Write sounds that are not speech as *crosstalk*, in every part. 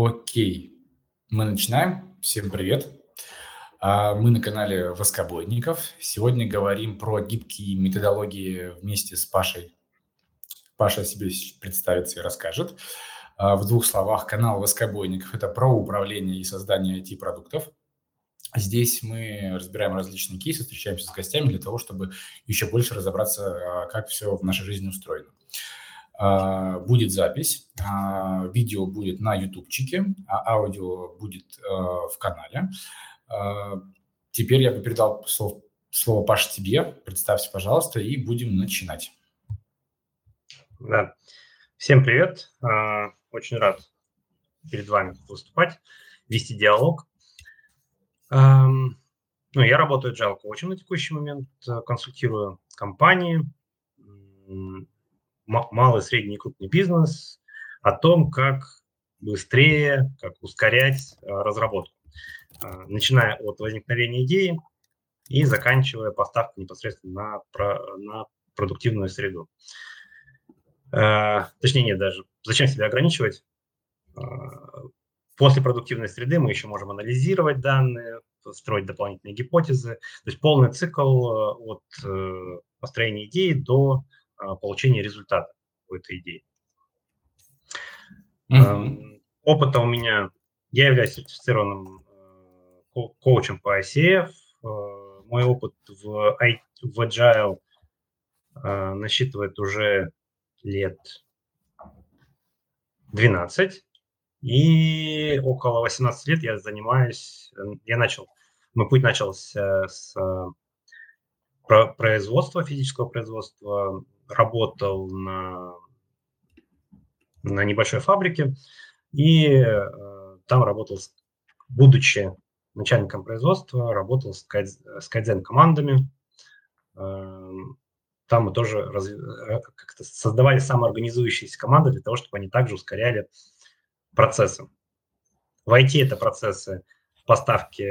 Окей, мы начинаем. Всем привет. А, мы на канале Воскобойников. Сегодня говорим про гибкие методологии вместе с Пашей. Паша себе представится и расскажет. А, в двух словах, канал Воскобойников – это про управление и создание IT-продуктов. Здесь мы разбираем различные кейсы, встречаемся с гостями для того, чтобы еще больше разобраться, а, как все в нашей жизни устроено. А, будет запись, а, видео будет на ютубчике, а аудио будет в канале. Теперь я бы передал слово, слово Паш тебе. Представься, пожалуйста, и будем начинать. Да. Всем привет. Очень рад перед вами выступать, вести диалог. Ну, я работаю Agile коучем на текущий момент, консультирую компании, малый, средний и крупный бизнес о том, как быстрее, как ускорять э, разработку, э, начиная от возникновения идеи и заканчивая поставкой непосредственно на, на продуктивную среду. Точнее, нет, даже зачем себя ограничивать? После продуктивной среды мы еще можем анализировать данные, строить дополнительные гипотезы. То есть полный цикл э, от э, построения идеи до э, получения результата у этой идеи. Mm-hmm. Опыта у меня, я являюсь сертифицированным коучем по ICF. Мой опыт в, в Agile насчитывает уже лет 12. И около 18 лет я занимаюсь, я начал, мой путь начался с производства, физического производства, работал на, на небольшой фабрике и э, там работал, будучи начальником производства, работал с, кайдз, с кайдзен командами. Э, там мы тоже раз, э, как-то создавали самоорганизующиеся команды для того, чтобы они также ускоряли процессы. В IT это процессы поставки,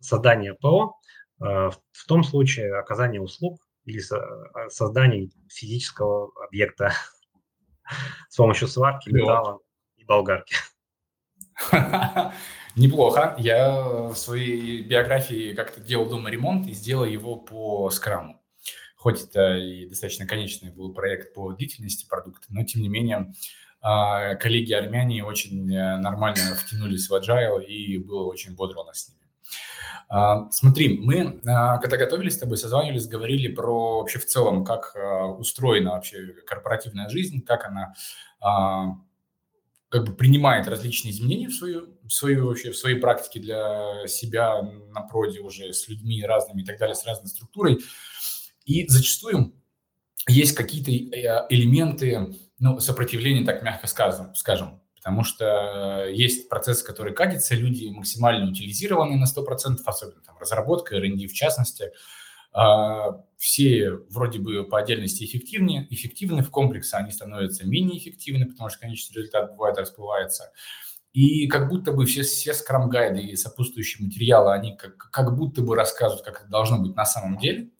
создания ПО, э, в том случае оказание услуг или э, создание физического объекта *laughs* с помощью сварки, металла и болгарки. *laughs* Неплохо. Я в своей биографии как-то делал дома ремонт и сделал его по скраму. Хоть это и достаточно конечный был проект по длительности продукта, но тем не менее а, коллеги армяне очень э, нормально втянулись в agile, и было очень бодро у нас с ними. А, смотри, мы, а, когда готовились с тобой, созванивались, говорили про вообще в целом, как устроена вообще корпоративная жизнь, как она как бы принимает различные изменения в свою, в свою вообще в своей практике для себя на проде уже с людьми разными и так далее, с разной структурой. И зачастую есть какие-то э, элементы ну, сопротивление, так мягко скажем, скажем. Потому что есть процессы, которые катятся, люди максимально утилизированы на 100%, особенно там разработка, R&D в частности. А, все вроде бы по отдельности эффективнее, эффективны в комплексе, они становятся менее эффективны, потому что конечный результат бывает расплывается. И как будто бы все, все скрам-гайды и сопутствующие материалы, они как, как будто бы рассказывают, как это должно быть на самом деле –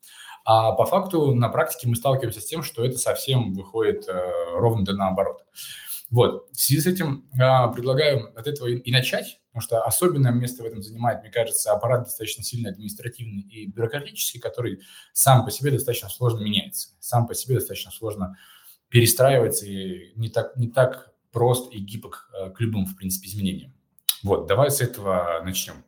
а по факту на практике мы сталкиваемся с тем, что это совсем выходит э, ровно да наоборот. Вот, в связи с этим э, предлагаю от этого и, и начать, потому что особенное место в этом занимает, мне кажется, аппарат достаточно сильно административный и бюрократический, который сам по себе достаточно сложно меняется, сам по себе достаточно сложно перестраивается и не так, не так прост и гибок э, к любым, в принципе, изменениям. Вот, давай с этого начнем.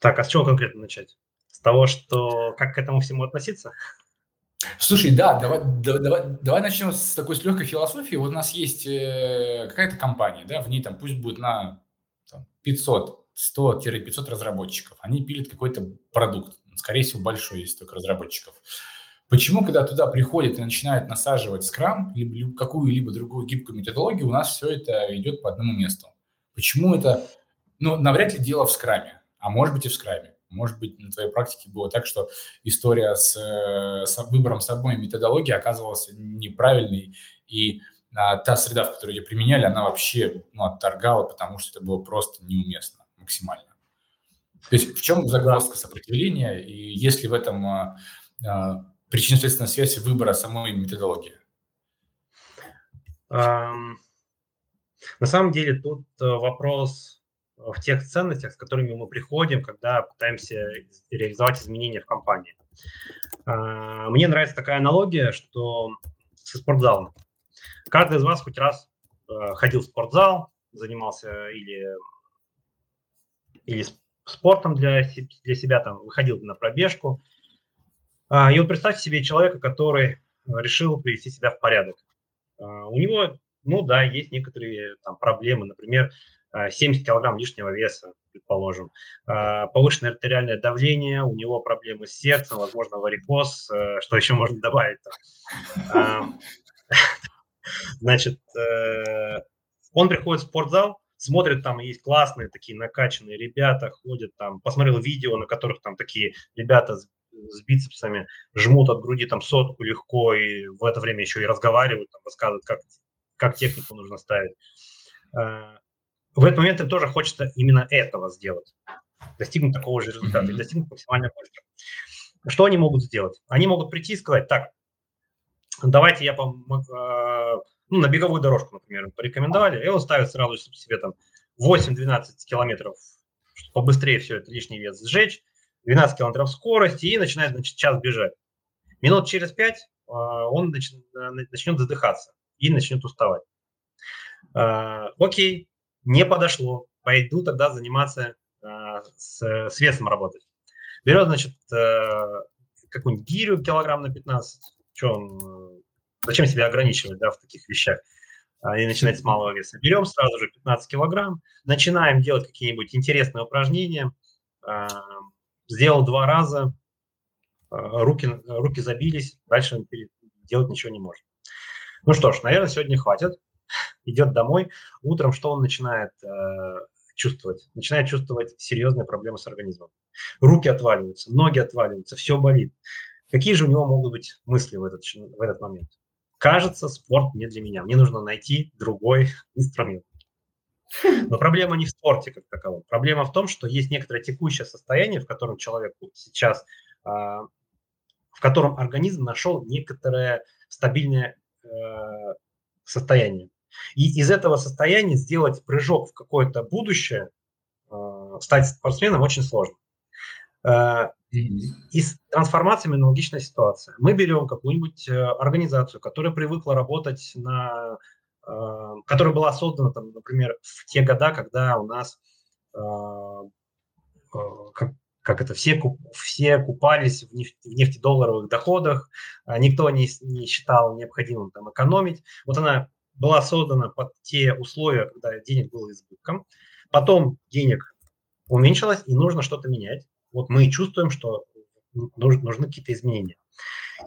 Так, а с чего конкретно начать? С того, что как к этому всему относиться? Слушай, да, давай, давай, давай начнем с такой с легкой философии. Вот у нас есть э, какая-то компания, да, в ней там пусть будет на там, 500, 100-500 разработчиков. Они пилят какой-то продукт, скорее всего, большой, есть только разработчиков. Почему, когда туда приходят и начинают насаживать скрам, либо какую-либо другую гибкую методологию, у нас все это идет по одному месту? Почему это, ну, навряд ли дело в скраме а может быть и в скрайме. Может быть, на твоей практике было так, что история с, с выбором самой методологии оказывалась неправильной, и а, та среда, в которой ее применяли, она вообще ну, отторгала, потому что это было просто неуместно максимально. То есть в чем загвоздка сопротивления, и есть ли в этом а, а, причинно-следственная связь выбора самой методологии? На самом деле тут э, вопрос в тех ценностях, с которыми мы приходим, когда пытаемся реализовать изменения в компании. А, мне нравится такая аналогия, что со спортзалом. Каждый из вас хоть раз э, ходил в спортзал, занимался или, или спортом для, для себя, там, выходил на пробежку. А, и вот представьте себе человека, который решил привести себя в порядок. А, у него, ну да, есть некоторые там проблемы, например, 70 килограмм лишнего веса, предположим, повышенное артериальное давление, у него проблемы с сердцем, возможно, варикоз, э, что еще можно добавить? *laughs* Значит, э, он приходит в спортзал, смотрит, там есть классные такие накачанные ребята, ходят там, посмотрел видео, на которых там такие ребята с бицепсами жмут от груди там сотку легко и в это время еще и разговаривают, там, рассказывают, как, как технику нужно ставить. Э, в этот момент им тоже хочется именно этого сделать, достигнуть такого же результата, достигнуть максимальной пользы. Что они могут сделать? Они могут прийти и сказать, так, давайте я пом- э, ну, на беговую дорожку, например, порекомендовали, и он ставит сразу себе там 8-12 километров, чтобы побыстрее все это лишний вес сжечь, 12 километров скорости и начинает, значит, час бежать. Минут через 5 э, он начнет, начнет задыхаться и начнет уставать. Э, окей, не подошло, пойду тогда заниматься с, с весом работать. Берет, значит, какую-нибудь гирю килограмм на 15, что он, э, зачем себя ограничивать да, в таких вещах? А, и начинать с малого веса. Берем сразу же 15 килограмм, начинаем делать какие-нибудь интересные упражнения. А, сделал два раза, а, руки, руки забились, дальше делать ничего не может. Ну что ж, наверное, сегодня хватит. Идет домой. Утром что он начинает э, чувствовать? Начинает чувствовать серьезные проблемы с организмом. Руки отваливаются, ноги отваливаются, все болит. Какие же у него могут быть мысли в этот, в этот момент? Кажется, спорт не для меня. Мне нужно найти другой *laughs* инструмент. Но проблема не в спорте как таковом. Проблема в том, что есть некоторое текущее состояние, в котором человек сейчас, а, в котором организм нашел некоторое стабильное э, состояние. И из этого состояния сделать прыжок в какое-то будущее, э, стать спортсменом очень сложно. Э, и с трансформациями аналогичная ситуация. Мы берем какую-нибудь э, организацию, которая привыкла работать на, которая была создана, там, например, в те года, когда у нас как, как это, все, все купались в, нефть, в нефтедолларовых доходах, а никто не, не считал необходимым там экономить. Вот она была создана под те условия, когда денег было избытком. Потом денег уменьшилось, и нужно что-то менять вот мы чувствуем, что нужны, нужны какие-то изменения.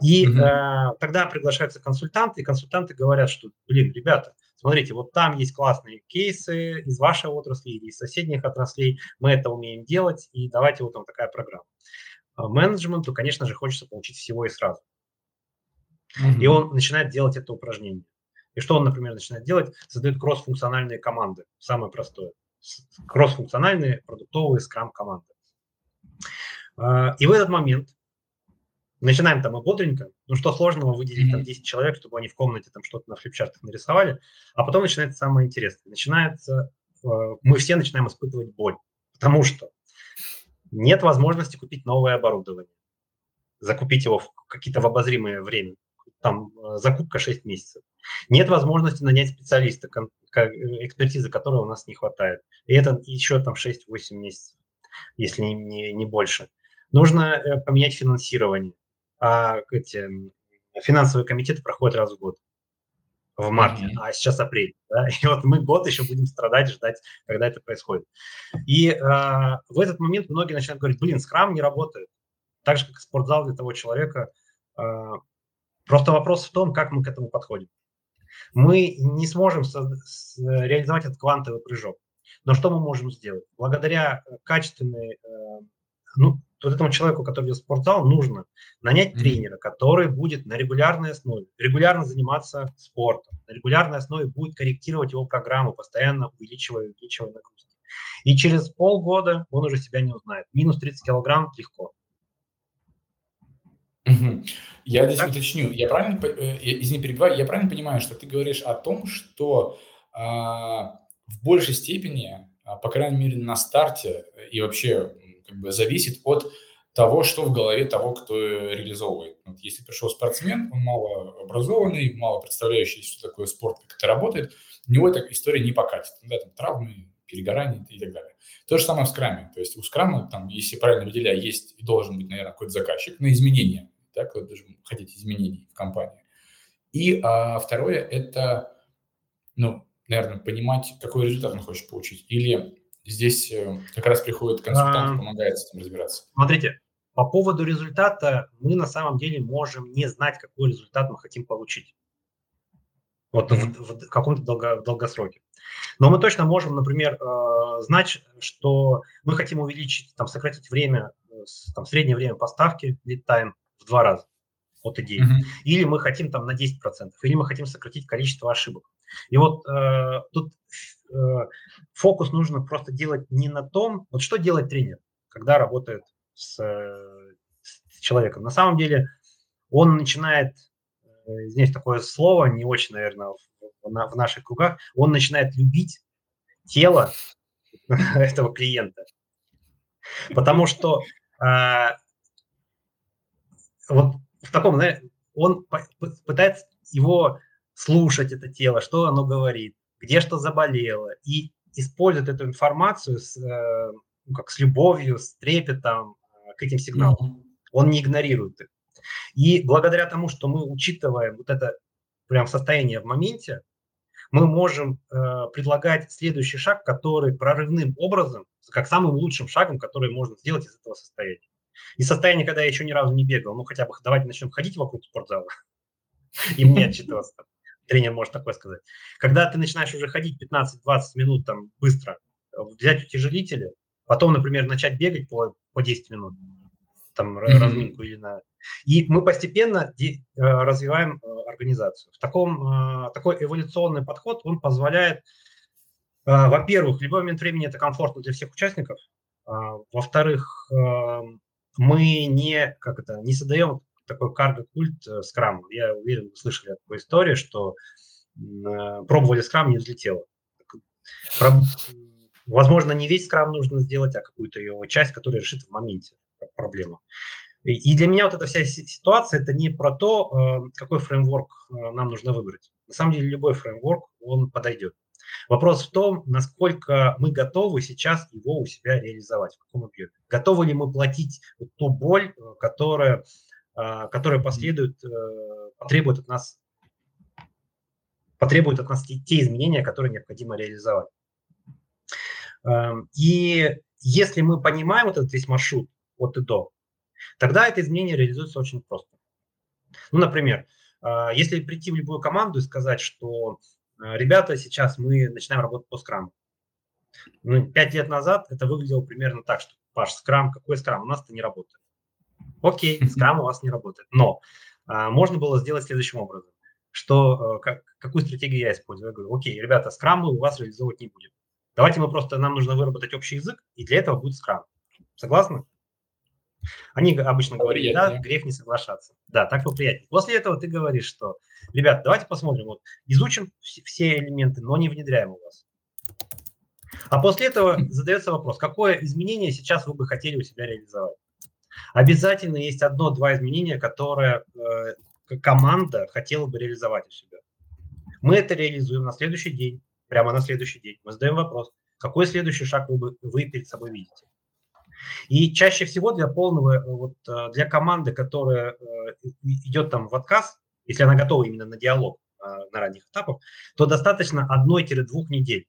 И mm э, тогда приглашаются консультанты, и консультанты говорят, что, блин, ребята, смотрите, вот там есть классные кейсы из вашей отрасли или из соседних отраслей, мы это умеем делать, и давайте вот там такая программа. А менеджменту, конечно же, хочется получить всего и сразу. mm И он начинает делать это упражнение. И что он, например, начинает делать? Создает кроссфункциональные команды. Самое простое. Кроссфункциональные продуктовые скрам-команды. А, и в этот момент начинаем там и бодренько, ну что сложного выделить mm-hmm. там 10 человек, чтобы они в комнате там что-то на флипчартах нарисовали, а потом начинается самое интересное. Начинается, э, мы все начинаем испытывать боль, потому что нет возможности купить новое оборудование, закупить его в какие-то в обозримое время, там э, закупка 6 месяцев. Нет возможности нанять специалиста, экспертизы которого у нас не хватает. И это еще там 6-8 месяцев если не, не, не больше. Нужно э, поменять финансирование. А эти финансовые комитеты проходят раз в год в марте, mm-hmm. а сейчас апрель. Да? *laughs* И вот мы год еще будем страдать, ждать, когда это происходит. И э, в этот момент многие начинают говорить, блин, скрам не работает. Так же, как спортзал для того человека. Э, просто вопрос в том, как мы к этому подходим. Мы не сможем реализовать этот квантовый прыжок. Но что мы можем сделать? Благодаря э, качественной, э, ну, вот этому человеку, который идет в спортзал, нужно нанять тренера, который будет на регулярной основе регулярно заниматься спортом, на регулярной основе будет корректировать его программу, постоянно увеличивая, увеличивая нагрузки. И через полгода он уже себя не узнает. Минус 30 килограмм легко. Я здесь уточню. Я правильно, по э, извини, перебиваю. Я правильно понимаю, что ты говоришь о том, что, а, в большей степени, а, по крайней мере, на старте и вообще, как бы зависит от того, что в голове того, кто реализовывает. Вот если пришел спортсмен, он малообразованный, мало представляющий, что такое спорт, как это работает, у него эта история не покатит. Да, там травмы, перегорание и так далее. То же самое в скраме. То есть у скрама, там, если правильно выделяю, есть и должен быть, наверное, какой-то заказчик на изменения. Да, кто даже хотите изменений в компании. И а, второе – это, ну, наверное, понимать, какой результат он хочет получить. Или здесь э, как раз приходит консультант, а, помогает с этим разбираться. Смотрите, по поводу результата мы на самом деле можем не знать, какой результат мы хотим получить. Вот mm-hmm. в, в каком-то долго, долгосроке. Но мы точно можем, например, э, знать, что мы хотим увеличить, там, сократить время, э, там, среднее время поставки, lead time в два раза от идеи. Mm-hmm. Или мы хотим там на 10%, или мы хотим сократить количество ошибок. И вот э, тут э, фокус нужно просто делать не на том, вот что делает тренер, когда работает с, э, с человеком. На самом деле он начинает, э, здесь такое слово, не очень, наверное, в, в наших кругах, он начинает любить тело *laughs* этого клиента. Потому что э, вот в таком, знаете, он пытается его слушать, это тело, что оно говорит, где что заболело, и использует эту информацию с, э, ну, как с любовью, с трепетом э, к этим сигналам. Он не игнорирует их. И благодаря тому, что мы учитываем вот это прям состояние в моменте, мы можем э, предлагать следующий шаг, который прорывным образом, как самым лучшим шагом, который можно сделать из этого состояния. И состояние, когда я еще ни разу не бегал, ну хотя бы давайте начнем ходить вокруг спортзала *laughs* и мне отчитываться. Тренер может такое сказать. Когда ты начинаешь уже ходить 15-20 минут там быстро, взять утяжелители, потом, например, начать бегать по, по 10 минут, там mm-hmm. разминку или на... И мы постепенно де, э, развиваем э, организацию. В таком, э, такой эволюционный подход, он позволяет, во-первых, в любой момент времени это комфортно для всех участников, во-вторых, мы не, как это, не создаем такой карго-культ скрам. Я уверен, вы слышали такую историю, что пробовали скрам, не взлетело. Возможно, не весь скрам нужно сделать, а какую-то его часть, которая решит в моменте проблему. И для меня вот эта вся ситуация это не про то, э, какой фреймворк э, нам нужно выбрать. На самом деле любой фреймворк, он подойдет. Вопрос в том, насколько мы готовы сейчас его у себя реализовать, в каком объеме. Готовы ли мы платить ту боль, э, которая, которая последует, потребует от нас потребует от нас те, те изменения, которые необходимо реализовать. Эм, и если мы понимаем вот этот весь маршрут, от и до, тогда это изменение реализуется очень просто. Ну, например, если прийти в любую команду и сказать, что ребята, сейчас мы начинаем работать по скраму. Ну, пять лет назад это выглядело примерно так, что Паш, скрам, какой скрам? У нас это не работает. Окей, скрам у вас не работает. Но а, можно было сделать следующим образом, что как, какую стратегию я использую. Я говорю, окей, ребята, скрам мы у вас реализовывать не будем. Давайте мы просто, нам нужно выработать общий язык, и для этого будет скрам. Согласны? Они обычно говорят, да, грех не соглашаться. Да, так поприятнее. После этого ты говоришь, что, ребят, давайте посмотрим, вот, изучим все элементы, но не внедряем у вас. А после этого задается вопрос, какое изменение сейчас вы бы хотели у себя реализовать? Обязательно есть одно-два изменения, которые э, команда хотела бы реализовать у себя. Мы это реализуем на следующий день, прямо на следующий день. Мы задаем вопрос, какой следующий шаг вы, бы, вы перед собой видите? И чаще всего для полного, э, вот, э, для команды, которая э, идет там в отказ, если она готова именно на диалог на ранних этапах, то достаточно одной-двух недель.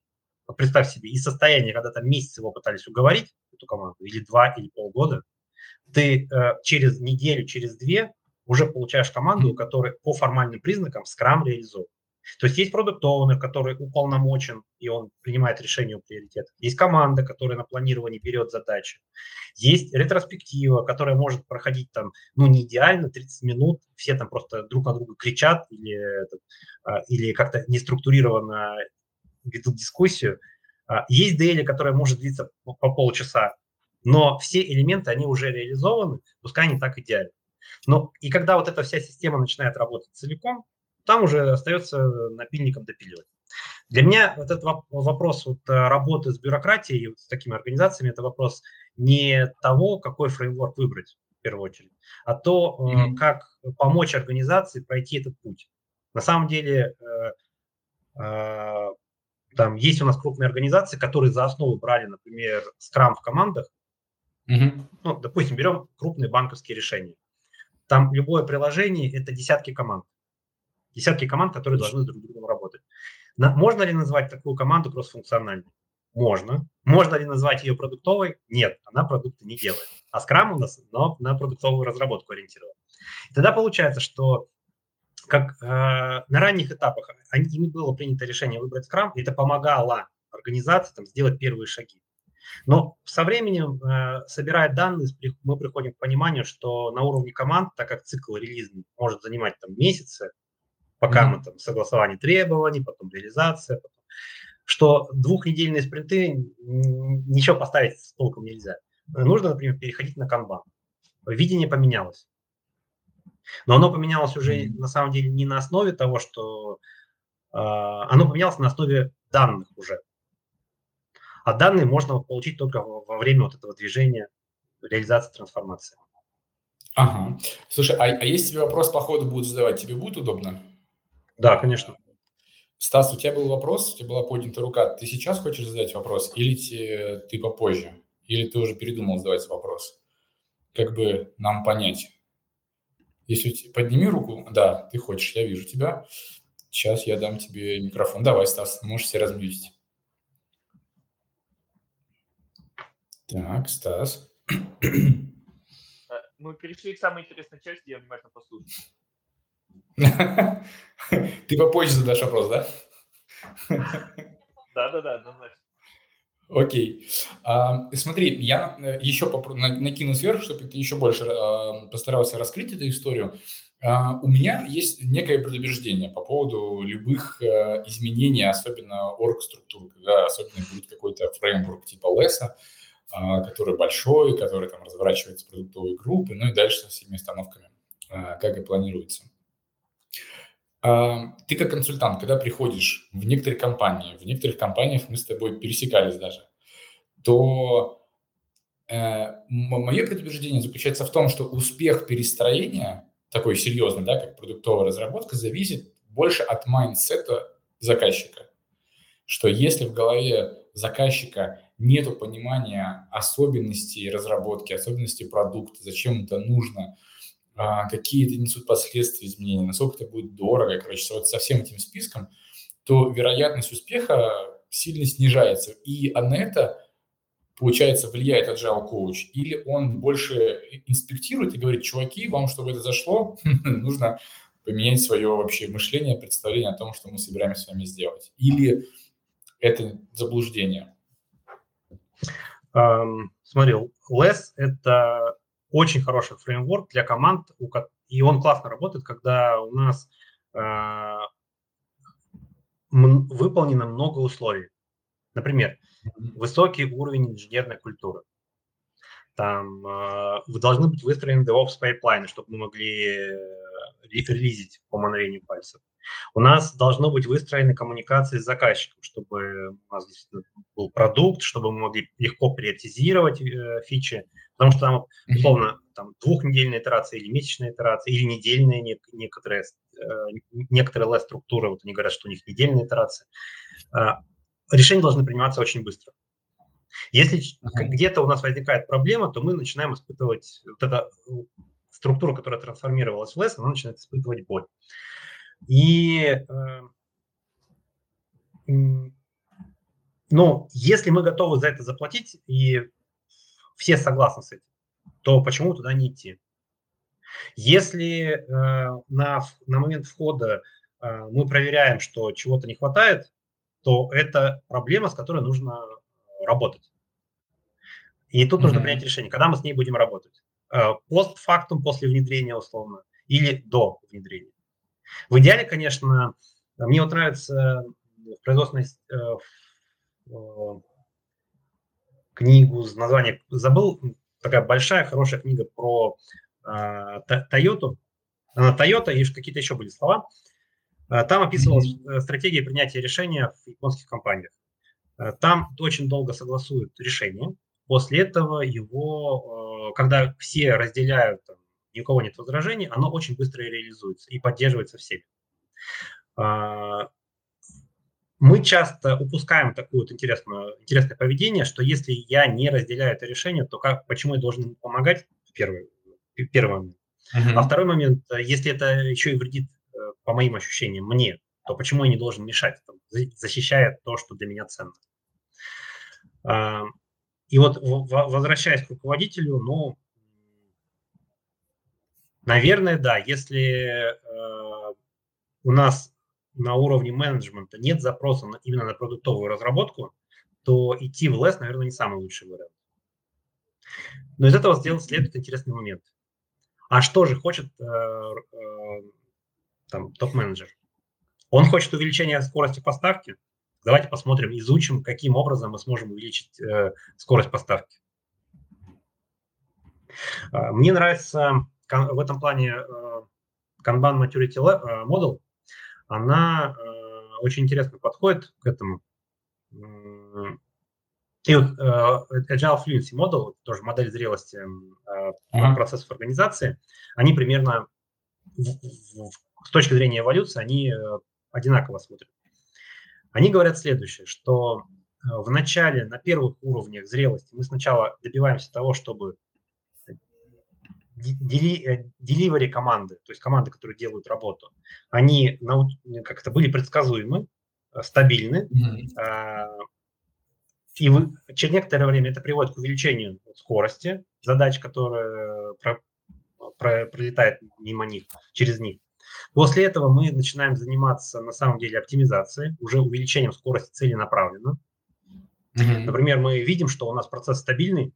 Представь себе, и состояние, когда там месяц его пытались уговорить, эту команду, или два, или полгода, ты через неделю, через две уже получаешь команду, у которой по формальным признакам скрам реализован. То есть есть продукт оунер который уполномочен, и он принимает решение о приоритетах. Есть команда, которая на планировании берет задачи. Есть ретроспектива, которая может проходить там, ну, не идеально, 30 минут, все там просто друг на друга кричат или, а, или как-то неструктурированно ведут дискуссию. А, есть DL, которая может длиться по полчаса, но все элементы, они уже реализованы, пускай не так идеально. Ну, и когда вот эта вся система начинает работать целиком, там уже остается напильником допиливать. Для меня вот этот вопрос вот э, работы с бюрократией, вот с такими организациями, это вопрос не того, какой фреймворк выбрать в первую очередь, а то, mm-hmm. как помочь организации пройти этот путь. На самом деле, э, там есть у нас крупные организации, которые за основу брали, например, скрам в командах. Mm-hmm. Ну, допустим, берем крупные банковские решения. Там любое приложение – это десятки команд. Десятки команд, которые должны друг с другом работать. На, можно ли назвать такую команду кроссфункциональной? Можно. Можно ли назвать ее продуктовой? Нет, она продукты не делает. А Scrum у нас но на продуктовую разработку ориентирован. Тогда получается, что как э, на ранних этапах они, ими было принято решение выбрать Scrum, и это помогало организации там, сделать первые шаги. Но со временем, э, собирая данные, мы приходим к пониманию, что на уровне команд, так как цикл релизный может занимать там месяцы, пока mm-hmm. мы там согласование требований, потом реализация, потом, что двухнедельные спринты ничего поставить с толком нельзя. Нужно, например, переходить на канбан. Видение поменялось. Но оно поменялось уже на самом деле не на основе того, что э, оно поменялось на основе данных уже. А данные можно получить только во время вот этого движения реализации трансформации. Ага. Слушай, а, а если тебе вопрос по ходу будут задавать, тебе будет удобно? Да, конечно. Стас, у тебя был вопрос, у тебя была поднята рука. Ты сейчас хочешь задать вопрос или ты, ты попозже? Или ты уже передумал задавать вопрос? Как бы нам понять. Если подними руку, да, ты хочешь, я вижу тебя. Сейчас я дам тебе микрофон. Давай, Стас, можешь себя размьютить. Так, Стас. Э, мы перешли к самой интересной части, я внимательно послушаю. *laughs* Ты попозже задашь вопрос, да? Да-да-да, однозначно. Окей. А, смотри, я э, еще попро- накину сверху, чтобы ты еще больше а, постарался раскрыть эту историю. А, у меня есть некое предубеждение по поводу любых а, изменений, особенно орг-структур, когда особенно будет какой-то фреймворк типа Леса, а, который большой, который там разворачивается продуктовой группы, ну и дальше со всеми остановками, а, как и планируется. Ты как консультант, когда приходишь в некоторые компании, в некоторых компаниях мы с тобой пересекались даже, то э, мое предубеждение заключается в том, что успех перестроения, такой серьезный, да, как продуктовая разработка, зависит больше от mindset а заказчика. Что если в голове заказчика нет понимания особенностей разработки, особенностей продукта, зачем это нужно – какие это несут последствия изменений, насколько это будет дорого, короче, вот со всем этим списком, то вероятность успеха сильно снижается. И на это, получается, влияет agile коуч, или он больше инспектирует и говорит, чуваки, вам, чтобы это зашло, *laughs* нужно поменять свое вообще мышление, представление о том, что мы собираемся с вами сделать. Или это заблуждение? Um, смотри, less – это очень хороший фреймворк для команд, и он классно работает, когда у нас э, выполнено много условий. Например, высокий уровень инженерной культуры. Там э, вы должны быть выстроены DevOps pipeline ы, чтобы мы могли э, релизить по мановению пальцев. У нас должно быть выстроены коммуникации с заказчиком, чтобы у нас действительно был продукт, чтобы мы могли легко приоритизировать э, фичи, потому что там, условно, там двухнедельная итерация или месячная итерация, или недельная некоторые, э, некоторые лес-структуры, вот они говорят, что у них недельная итерация. Э, решения должны приниматься очень быстро. Если uh-huh. где-то у нас возникает проблема, то мы начинаем испытывать вот эта структура, которая трансформировалась в лес, она начинает испытывать боль. И ну, если мы готовы за это заплатить, и все согласны с этим, то почему туда не идти? Если э, на, на момент входа э, мы проверяем, что чего-то не хватает, то это проблема, с которой нужно работать. И тут mm-hmm. нужно принять решение, когда мы с ней будем работать. Э, постфактум, после внедрения условно, или до внедрения. В идеале, конечно, мне вот нравится в производственной э, э, книгу с названием, забыл, такая большая, хорошая книга про э, Toyota, на Toyota и какие-то еще были слова. Э, там описывалась стратегия принятия решения в японских компаниях. Э, там очень долго согласуют решение. После этого его, э, когда все разделяют, там, ни у кого нет возражений, оно очень быстро реализуется и поддерживается всеми. А, мы часто упускаем такое вот интересное, интересное поведение, что если я не разделяю это решение, то как, почему я должен помогать? Первый, первый момент. Uh-huh. А второй момент, если это еще и вредит, по моим ощущениям, мне, то почему я не должен мешать, там, защищая то, что для меня ценно? А, и вот возвращаясь к руководителю, ну, наверное, да, если э, у нас на уровне менеджмента нет запроса именно на продуктовую разработку, то идти в лес, наверное, не самый лучший вариант. Но из этого сделать следует интересный момент. А что же хочет э, э, там, топ-менеджер? Он хочет увеличения скорости поставки, Давайте посмотрим, изучим, каким образом мы сможем увеличить э, скорость поставки. А, мне нравится в этом плане э, Kanban Maturity э, Model. Она очень интересно подходит к этому. И вот Agile Fluency Model, тоже модель зрелости uh-huh. процессов организации, они примерно с точки зрения эволюции, они одинаково смотрят. Они говорят следующее, что э, в начале, на первых уровнях зрелости мы сначала добиваемся того, чтобы деливери э, команды, то есть команды, которые делают работу, они как-то были предсказуемы, э, стабильны, mm-hmm. и через некоторое время это приводит к увеличению скорости задач, которые пролетают мимо них, через них. После этого мы начинаем заниматься на самом деле оптимизацией, уже увеличением скорости целенаправленно. Mm-hmm. Например, мы видим, что у нас процесс стабильный,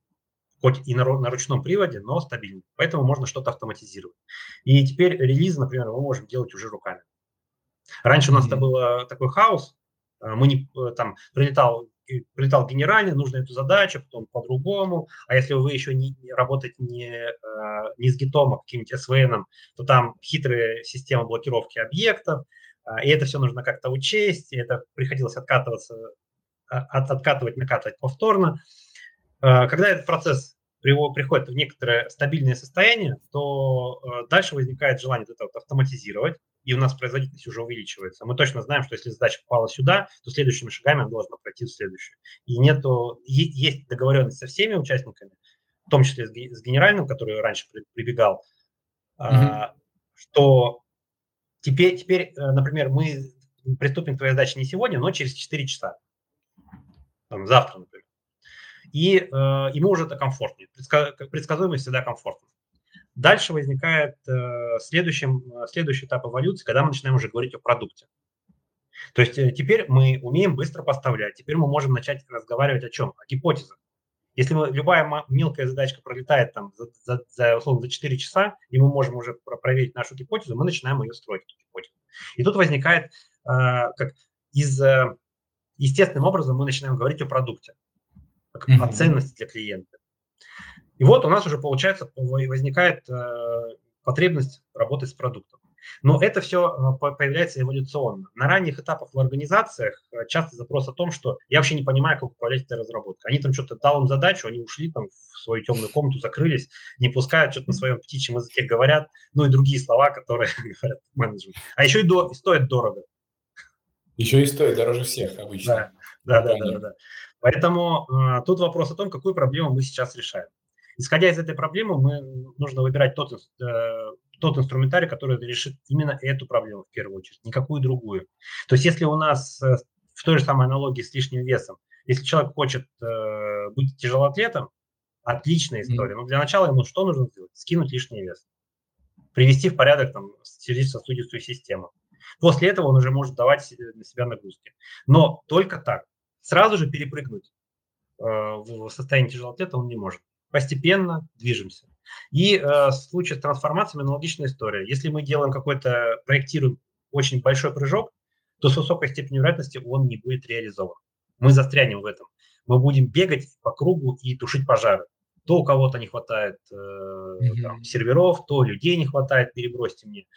хоть и на, на ручном приводе, но стабильный. Поэтому можно что-то автоматизировать. И теперь релиз, например, мы можем делать уже руками. Раньше mm-hmm. у нас это был такой хаос. А, мы не э, там прилетал прилетал генеральный, нужно эту задачу, потом по-другому. А если вы еще не, работаете не, э, не с гитом, а каким-нибудь SVN, то там хитрые системы блокировки объектов, э, и это все нужно как-то учесть, и это приходилось откатываться, от, откатывать, накатывать повторно. Э, когда этот процесс приходит в некоторое стабильное состояние, то э, дальше возникает желание это вот автоматизировать, и у нас производительность уже увеличивается. Мы точно знаем, что если задача попала сюда, то следующими шагами она должна пройти в следующую. И нету, есть договоренность со всеми участниками, в том числе с генеральным, который раньше прибегал, mm-hmm. что теперь, теперь, например, мы приступим к твоей задаче не сегодня, но через 4 часа. Там, завтра, например. И э, ему уже это комфортнее. Предска- предсказуемость всегда комфортно. Дальше возникает э, следующим, э, следующий этап эволюции, когда мы начинаем уже говорить о продукте. То есть э, теперь мы умеем быстро поставлять, теперь мы можем начать разговаривать о чем? О гипотезах. Если мы, любая мелкая задачка пролетает там за, за, за, условно, за 4 часа, и мы можем уже проверить нашу гипотезу, мы начинаем ее строить, эту гипотезу. И тут возникает, э, как из, э, естественным образом мы начинаем говорить о продукте, как mm-hmm. о ценности для клиента. И вот у нас уже, получается, возникает э, потребность работать с продуктом. Но это все э, появляется эволюционно. На ранних этапах в организациях э, часто запрос о том, что я вообще не понимаю, как управлять этой разработкой. Они там что-то дал им задачу, они ушли там в свою темную комнату, закрылись, не пускают, что-то на своем птичьем языке говорят, ну и другие слова, которые *laughs* говорят менеджмент. А еще и, до, и стоит дорого. Еще и стоит дороже всех обычно. Да, да, да, да, да. Поэтому э, тут вопрос о том, какую проблему мы сейчас решаем. Исходя из этой проблемы, мы нужно выбирать тот, э, тот инструментарий, который решит именно эту проблему в первую очередь, никакую другую. То есть если у нас э, в той же самой аналогии с лишним весом, если человек хочет э, быть тяжелоатлетом, отличная история. Но для начала ему что нужно сделать? Скинуть лишний вес. Привести в порядок там, сердечно-сосудистую систему. После этого он уже может давать на себя нагрузки. Но только так. Сразу же перепрыгнуть э, в состояние тяжелоатлета он не может постепенно движемся. И э, в случае с трансформациями аналогичная история. Если мы делаем какой-то, проектируем очень большой прыжок, то с высокой степенью вероятности он не будет реализован. Мы застрянем в этом. Мы будем бегать по кругу и тушить пожары. то у кого-то не хватает э, mm-hmm. там, серверов, то людей не хватает, перебросьте мне.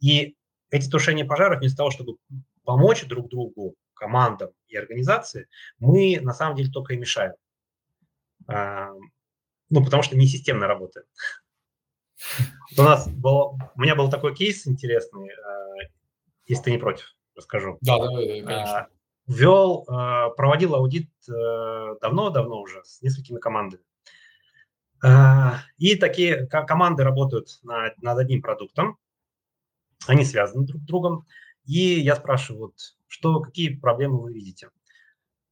И эти тушения пожаров, вместо того, чтобы помочь друг другу, командам и организации, мы на самом деле только и мешаем. А, ну, потому что не системно работаем. У нас был, у меня был такой кейс интересный, э, если ты не против, расскажу. Да, да, конечно. Вел, э, проводил аудит давно-давно уже с несколькими командами. И такие команды работают над, над одним продуктом, они связаны друг с другом. И я спрашиваю, вот, что, какие проблемы вы видите?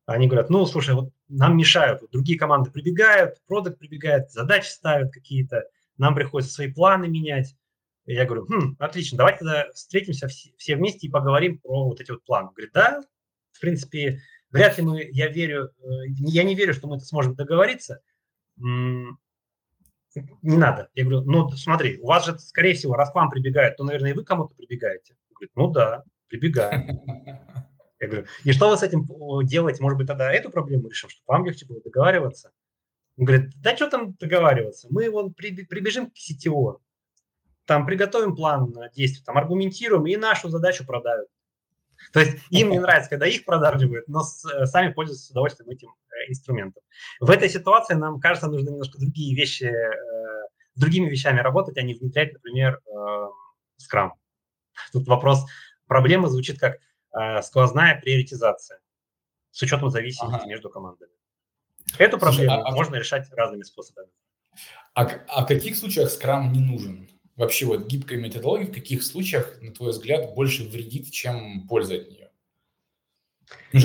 Они говорят, ну, слушай, вот нам мешают, вот другие команды прибегают, продукт прибегает, задачи ставят какие-то, нам приходится свои планы менять. И я говорю, хм, отлично, давайте тогда встретимся все, все вместе и поговорим про вот эти вот планы. Говорит, да, в принципе, вряд ли мы, я верю, э, я не верю, что мы это сможем договориться. Не надо. Я говорю, ну смотри, у вас же, скорее всего, раз к вам прибегают, то, наверное, и вы кому-то прибегаете. Говорит, ну да, прибегаем. Я говорю, и что вы с этим делаете? Может быть, тогда эту проблему решим, чтобы вам легче было договариваться? Он говорит, да что там договариваться? Мы вон прибежим к CTO, там приготовим план действий, там аргументируем и нашу задачу продают. То есть им не нравится, когда их продавливают, но э, сами пользуются с удовольствием этим э, инструментом. В этой ситуации нам кажется, нужно немножко другие вещи, э, другими вещами работать, а не внедрять, например, Scrum. Тут вопрос, проблема звучит как сквозная приоритизация с учетом зависимости ага. между командами. Эту проблему Слушай, а, а, можно решать разными способами. А, а в каких случаях скрам не нужен? Вообще вот гибкая методология в каких случаях, на твой взгляд, больше вредит, чем польза от нее?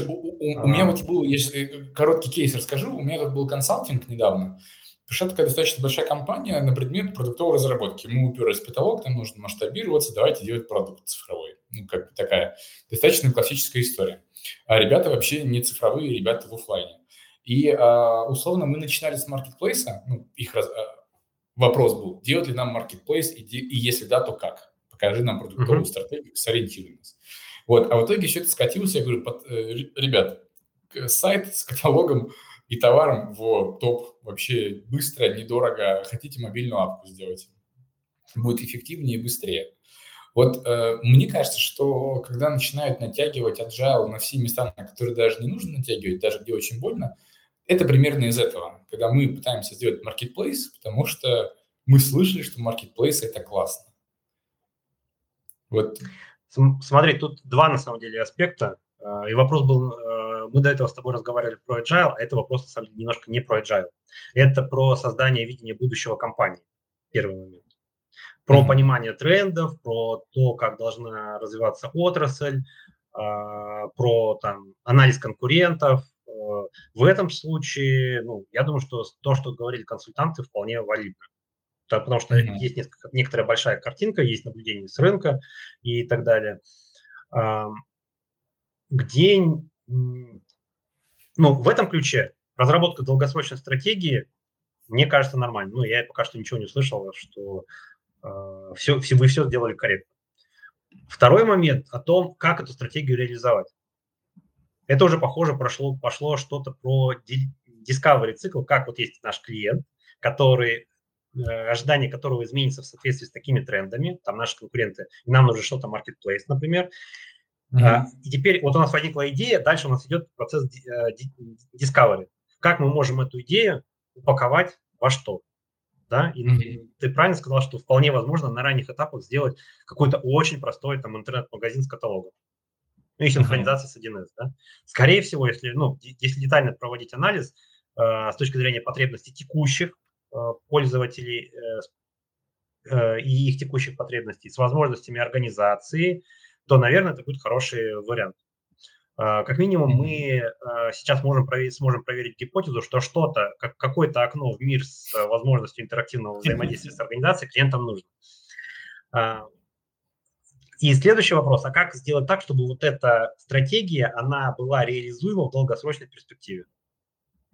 У, у, у меня вот был, я сейчас э, короткий кейс расскажу, у меня тут был консалтинг недавно, Пришла такая достаточно большая компания на предмет продуктовой разработки. Мы уперлись в потолок, нам нужно масштабироваться, давайте делать продукт цифровой. Ну, как бы такая достаточно классическая история. А ребята вообще не цифровые, ребята в офлайне. И а, условно мы начинали с маркетплейса, ну, их раз, а, вопрос был, делать ли нам маркетплейс, и, и если да, то как? Покажи нам продуктовую uh-huh. стратегию, сориентируй нас. Вот, а в итоге все это скатилось, я говорю, под, э, ребят, сайт с каталогом и товаром в топ вообще быстро, недорого. Хотите мобильную апку сделать? Будет эффективнее и быстрее. Вот э, мне кажется, что когда начинают натягивать agile на все места, на которые даже не нужно натягивать, даже где очень больно, это примерно из этого, когда мы пытаемся сделать marketplace, потому что мы слышали, что marketplace – это классно. Вот. Смотри, тут два, на самом деле, аспекта. А, и вопрос был, а, мы до этого с тобой разговаривали про agile, а это вопрос, на самом деле, немножко не про agile. Это про создание видения будущего компании, первый момент. Про mm-hmm. понимание трендов, про то, как должна развиваться отрасль, а, про там, анализ конкурентов, Э, в этом случае, ну, я думаю, что то, что говорили консультанты, вполне валидно. Потому что mm-hmm. есть несколько, некоторая большая картинка, есть наблюдение с рынка и так далее. Где, ну, в этом ключе разработка долгосрочной стратегии, мне кажется, нормально. Ну, я пока что ничего не слышал, что э, все, все, вы все сделали корректно. Второй момент о том, как эту стратегию реализовать. Это уже похоже прошло, пошло что-то про discovery цикл, как вот есть наш клиент, который э, ожидание которого изменится в соответствии с такими трендами, там наши конкуренты, нам нужно что-то marketplace, например. Mm-hmm. И теперь вот у нас возникла идея, дальше у нас идет процесс э, discovery. Как мы можем эту идею упаковать во что? Да? И mm-hmm. ты правильно сказал, что вполне возможно на ранних этапах сделать какой-то очень простой там интернет-магазин с каталогом ну и синхронизация с 1С. Да? Скорее всего, если, ну, если детально проводить анализ э, с точки зрения потребностей текущих э, пользователей э, э, и их текущих потребностей с возможностями организации, то, наверное, это будет хороший вариант. Э, как минимум, мы э, сейчас можем проверить, сможем проверить гипотезу, что что-то, как, какое-то окно в мир с возможностью интерактивного взаимодействия с организацией клиентам нужно. Э, и следующий вопрос, а как сделать так, чтобы вот эта стратегия, она была реализуема в долгосрочной перспективе?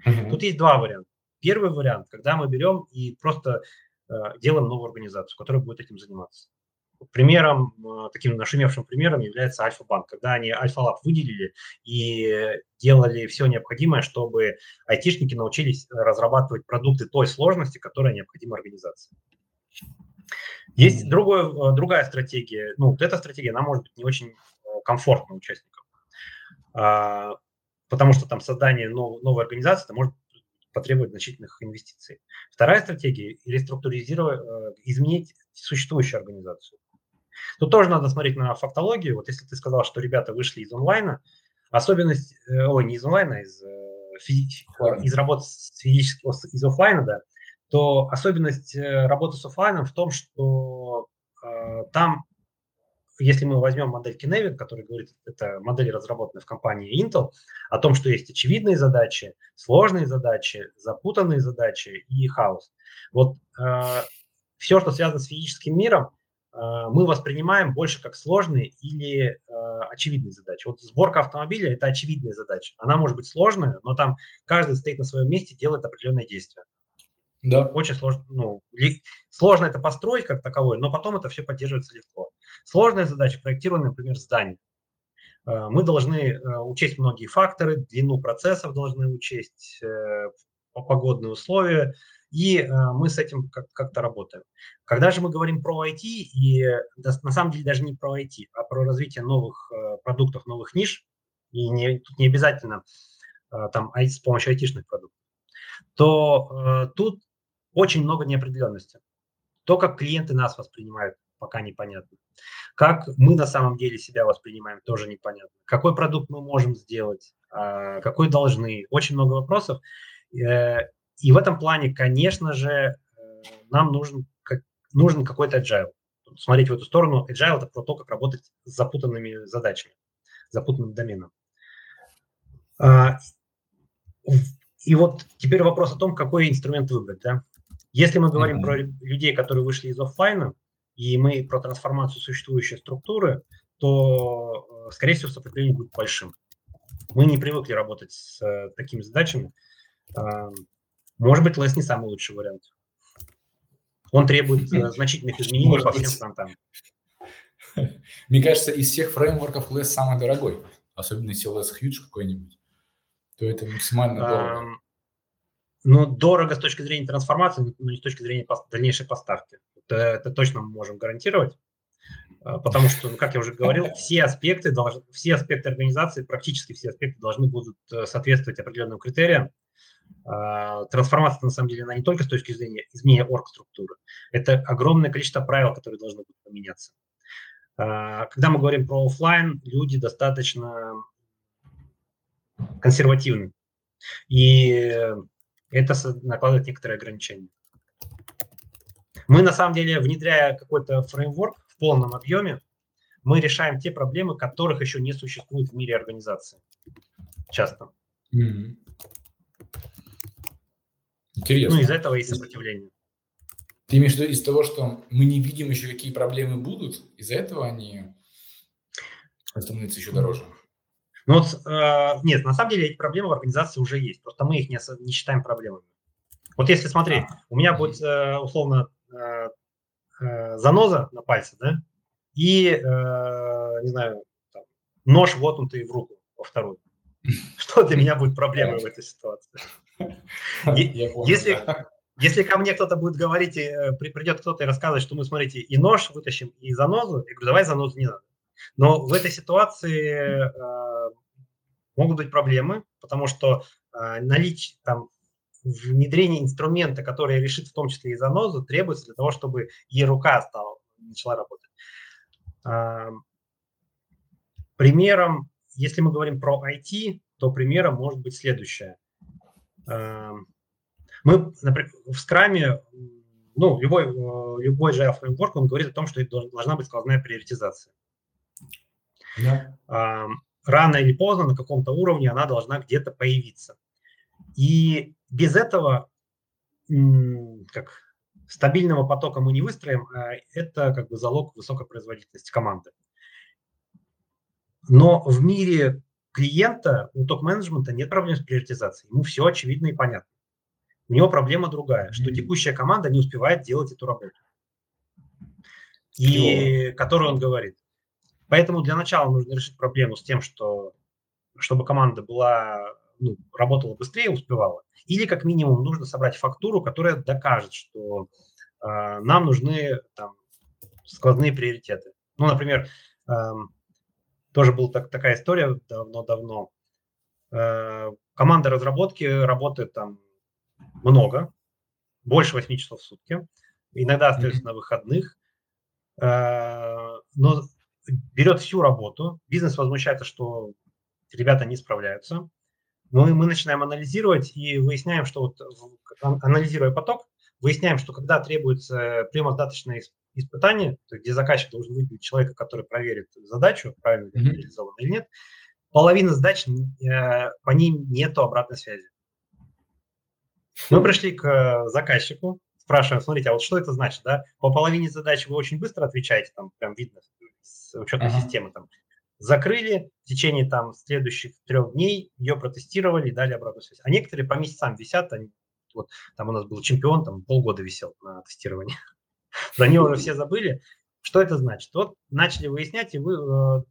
Mm-hmm. Тут есть два варианта. Первый вариант, когда мы берем и просто э, делаем новую организацию, которая будет этим заниматься. Примером, э, таким нашумевшим примером является Альфа-банк, когда они Альфа-лаб выделили и делали все необходимое, чтобы айтишники научились разрабатывать продукты той сложности, которая необходима организации. Есть другое, э, другая стратегия. Ну, вот эта стратегия, она может быть не очень э, комфортна участникам, а, потому что там создание новой организации это может потребовать значительных инвестиций. Вторая стратегия – реструктуризировать, изменить существующую организацию. Тут тоже надо смотреть на фактологию. Вот если ты сказал, что ребята вышли из онлайна, особенность, э, ой, не из онлайна, а из, э, из работы с физического, из офлайна, да, то особенность э, работы с офлайном в том, что э, там, если мы возьмем модель Kinevit, которая говорит, это модель, разработанная в компании Intel, о том, что есть очевидные задачи, сложные задачи, запутанные задачи и хаос. Вот э, все, что связано с физическим миром, мы воспринимаем больше как сложные или э, очевидные задачи. Вот сборка автомобиля – это очевидная задача. Она может быть сложная, но там каждый стоит на своем месте, делает определенное действие. Да. Очень сложно. Ну, ли, сложно это построить как таковое, но потом это все поддерживается легко. Сложная задача – проектирование, например, здания. Э, мы должны э, учесть многие факторы, длину процессов должны учесть, э, погодные условия, и э, мы с этим как- как-то работаем. Когда же мы говорим про IT, и да, на самом деле даже не про IT, а про развитие новых э, продуктов, новых ниш, и не, тут не обязательно э, там с помощью айтишных продуктов, то э, тут очень много неопределенности. То, как клиенты нас воспринимают, пока непонятно. Как мы на самом деле себя воспринимаем, тоже непонятно. Какой продукт мы можем сделать, э, какой должны. Очень много вопросов. И в этом плане, конечно же, э, нам нужен, как, нужен какой-то agile. Смотреть в эту сторону. Agile – это про то, как работать с запутанными задачами, запутанным доменом. А, и вот теперь вопрос о том, какой инструмент выбрать. Да? Если мы говорим mm-hmm. про людей, которые вышли из офлайна, и мы про трансформацию существующей структуры, то, э, скорее всего, сопротивление будет большим. Мы не привыкли работать с э, такими задачами. Может быть, LESS не самый лучший вариант. Он требует э, *laughs* значительных изменений Может по всем фронтам. *laughs* Мне кажется, из всех фреймворков LESS самый дорогой. Особенно если LESS Huge какой-нибудь. То это максимально дорого. Ну, дорого с точки зрения трансформации, но не с точки зрения дальнейшей поставки. Это, это точно мы можем гарантировать. А, потому что, ну, как я уже говорил, *laughs* все аспекты, должны, все аспекты организации, практически все аспекты должны будут э, соответствовать определенным критериям. А, трансформация, на самом деле, она не только с точки зрения изменения орг-структуры. Это огромное количество правил, которые должны будут поменяться. А, когда мы говорим про офлайн, люди достаточно консервативны. И это накладывает некоторые ограничения. Мы, на самом деле, внедряя какой-то фреймворк в полном объеме, мы решаем те проблемы, которых еще не существует в мире организации. Часто. Mm-hmm. Интересно. Ну, из этого и сопротивление. Ты имеешь в виду из того, что мы не видим еще, какие проблемы будут, из-за этого они становятся еще дороже? Ну вот, э, нет, на самом деле эти проблемы в организации уже есть, просто мы их не, не считаем проблемами. Вот если смотреть, у меня будет э, условно э, э, заноза на пальце, да, и, э, не знаю, там, нож воткнутый в руку во вторую. *laughs* Что для меня будет проблемой в этой ситуации? Если, если ко мне кто-то будет говорить, э, придет кто-то и рассказывает, что мы, смотрите, и нож вытащим, и занозу, я говорю, давай занозу не надо. Но в этой ситуации э, могут быть проблемы, потому что э, наличие там внедрение инструмента, который решит в том числе и занозу, требуется для того, чтобы и рука стала, начала работать. Э, примером, если мы говорим про IT, то примером может быть следующее – мы, например, в скраме, ну, любой, э, любой же фреймворк, он говорит о том, что должна быть сквозная приоритизация. Да. Эм, рано или поздно на каком-то уровне она должна где-то появиться. И без этого как стабильного потока мы не выстроим, а это как бы залог высокой производительности команды. Но в мире клиента, у топ-менеджмента нет проблем с приоритизацией. Ему все очевидно и понятно. У него проблема другая, что текущая команда не успевает делать эту работу. и который он говорит. Поэтому для начала нужно решить проблему с тем, что чтобы команда была, ну, работала быстрее, успевала. Или как минимум нужно собрать фактуру, которая докажет, что э, нам нужны там, складные приоритеты. Ну, например, э, тоже была так, такая история давно-давно. Э, команда разработки работает там много, больше 8 часов в сутки, иногда остается mm-hmm. на выходных, э, но берет всю работу, бизнес возмущается, что ребята не справляются. Мы, мы начинаем анализировать и выясняем, что вот анализируя поток, выясняем, что когда требуется прямодаточное испытание, где заказчик должен выделить человека, который проверит задачу, правильно ли mm-hmm. реализована или нет, половина задач, э, по ним нету обратной связи. Мы пришли к э, заказчику, спрашиваем, смотрите, а вот что это значит, да? По половине задач вы очень быстро отвечаете, там прям видно с учетной uh-huh. системы, там, закрыли, в течение там следующих трех дней ее протестировали и дали обратную связь. А некоторые по месяцам висят, они, вот там у нас был чемпион, там полгода висел на тестировании. За него уже *laughs* все забыли. Что это значит? Вот начали выяснять, и вы э,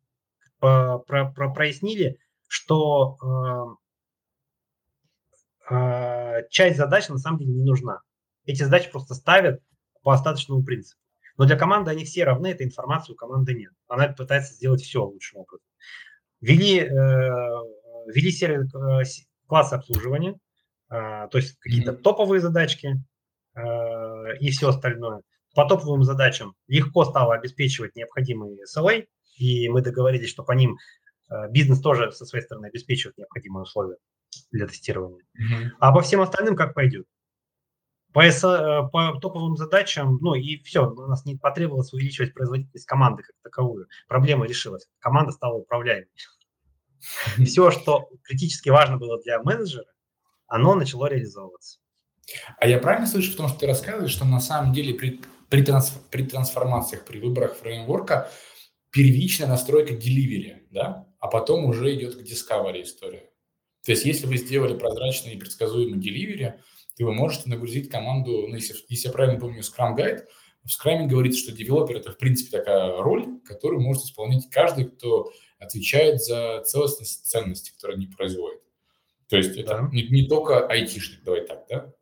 про, про, прояснили, что э, э, часть задач на самом деле не нужна. Эти задачи просто ставят по остаточному принципу. Но для команды они все равны, этой информации у команды нет. Она пытается сделать все лучшим образом. Ввели, э, ввели сервис, э, классы обслуживания, э, то есть какие-то топовые задачки э, и все остальное. По топовым задачам легко стало обеспечивать необходимые SLA, и мы договорились, что по ним э, бизнес тоже со своей стороны обеспечивает необходимые условия для тестирования. Mm-hmm. А по всем остальным как пойдет? По, э, по топовым задачам, ну и все, у нас не потребовалось увеличивать производительность команды как таковую. Проблема решилась. Команда стала управляемой. *laughs* Все, что критически важно было для менеджера, оно начало реализовываться. А я правильно слышу в том, что ты рассказываешь, что на самом деле при, при, трансф, при трансформациях, при выборах фреймворка первичная настройка delivery, да, а потом уже идет к discovery история. То есть если вы сделали прозрачный и предсказуемый delivery, то вы можете нагрузить команду, ну, если, если я правильно помню Scrum Guide, в Scrum говорится, что девелопер – это, в принципе, такая роль, которую может исполнять каждый, кто отвечает за целостность ценности, которые они производят. То есть это да. не, не только айтишник, давай так, да?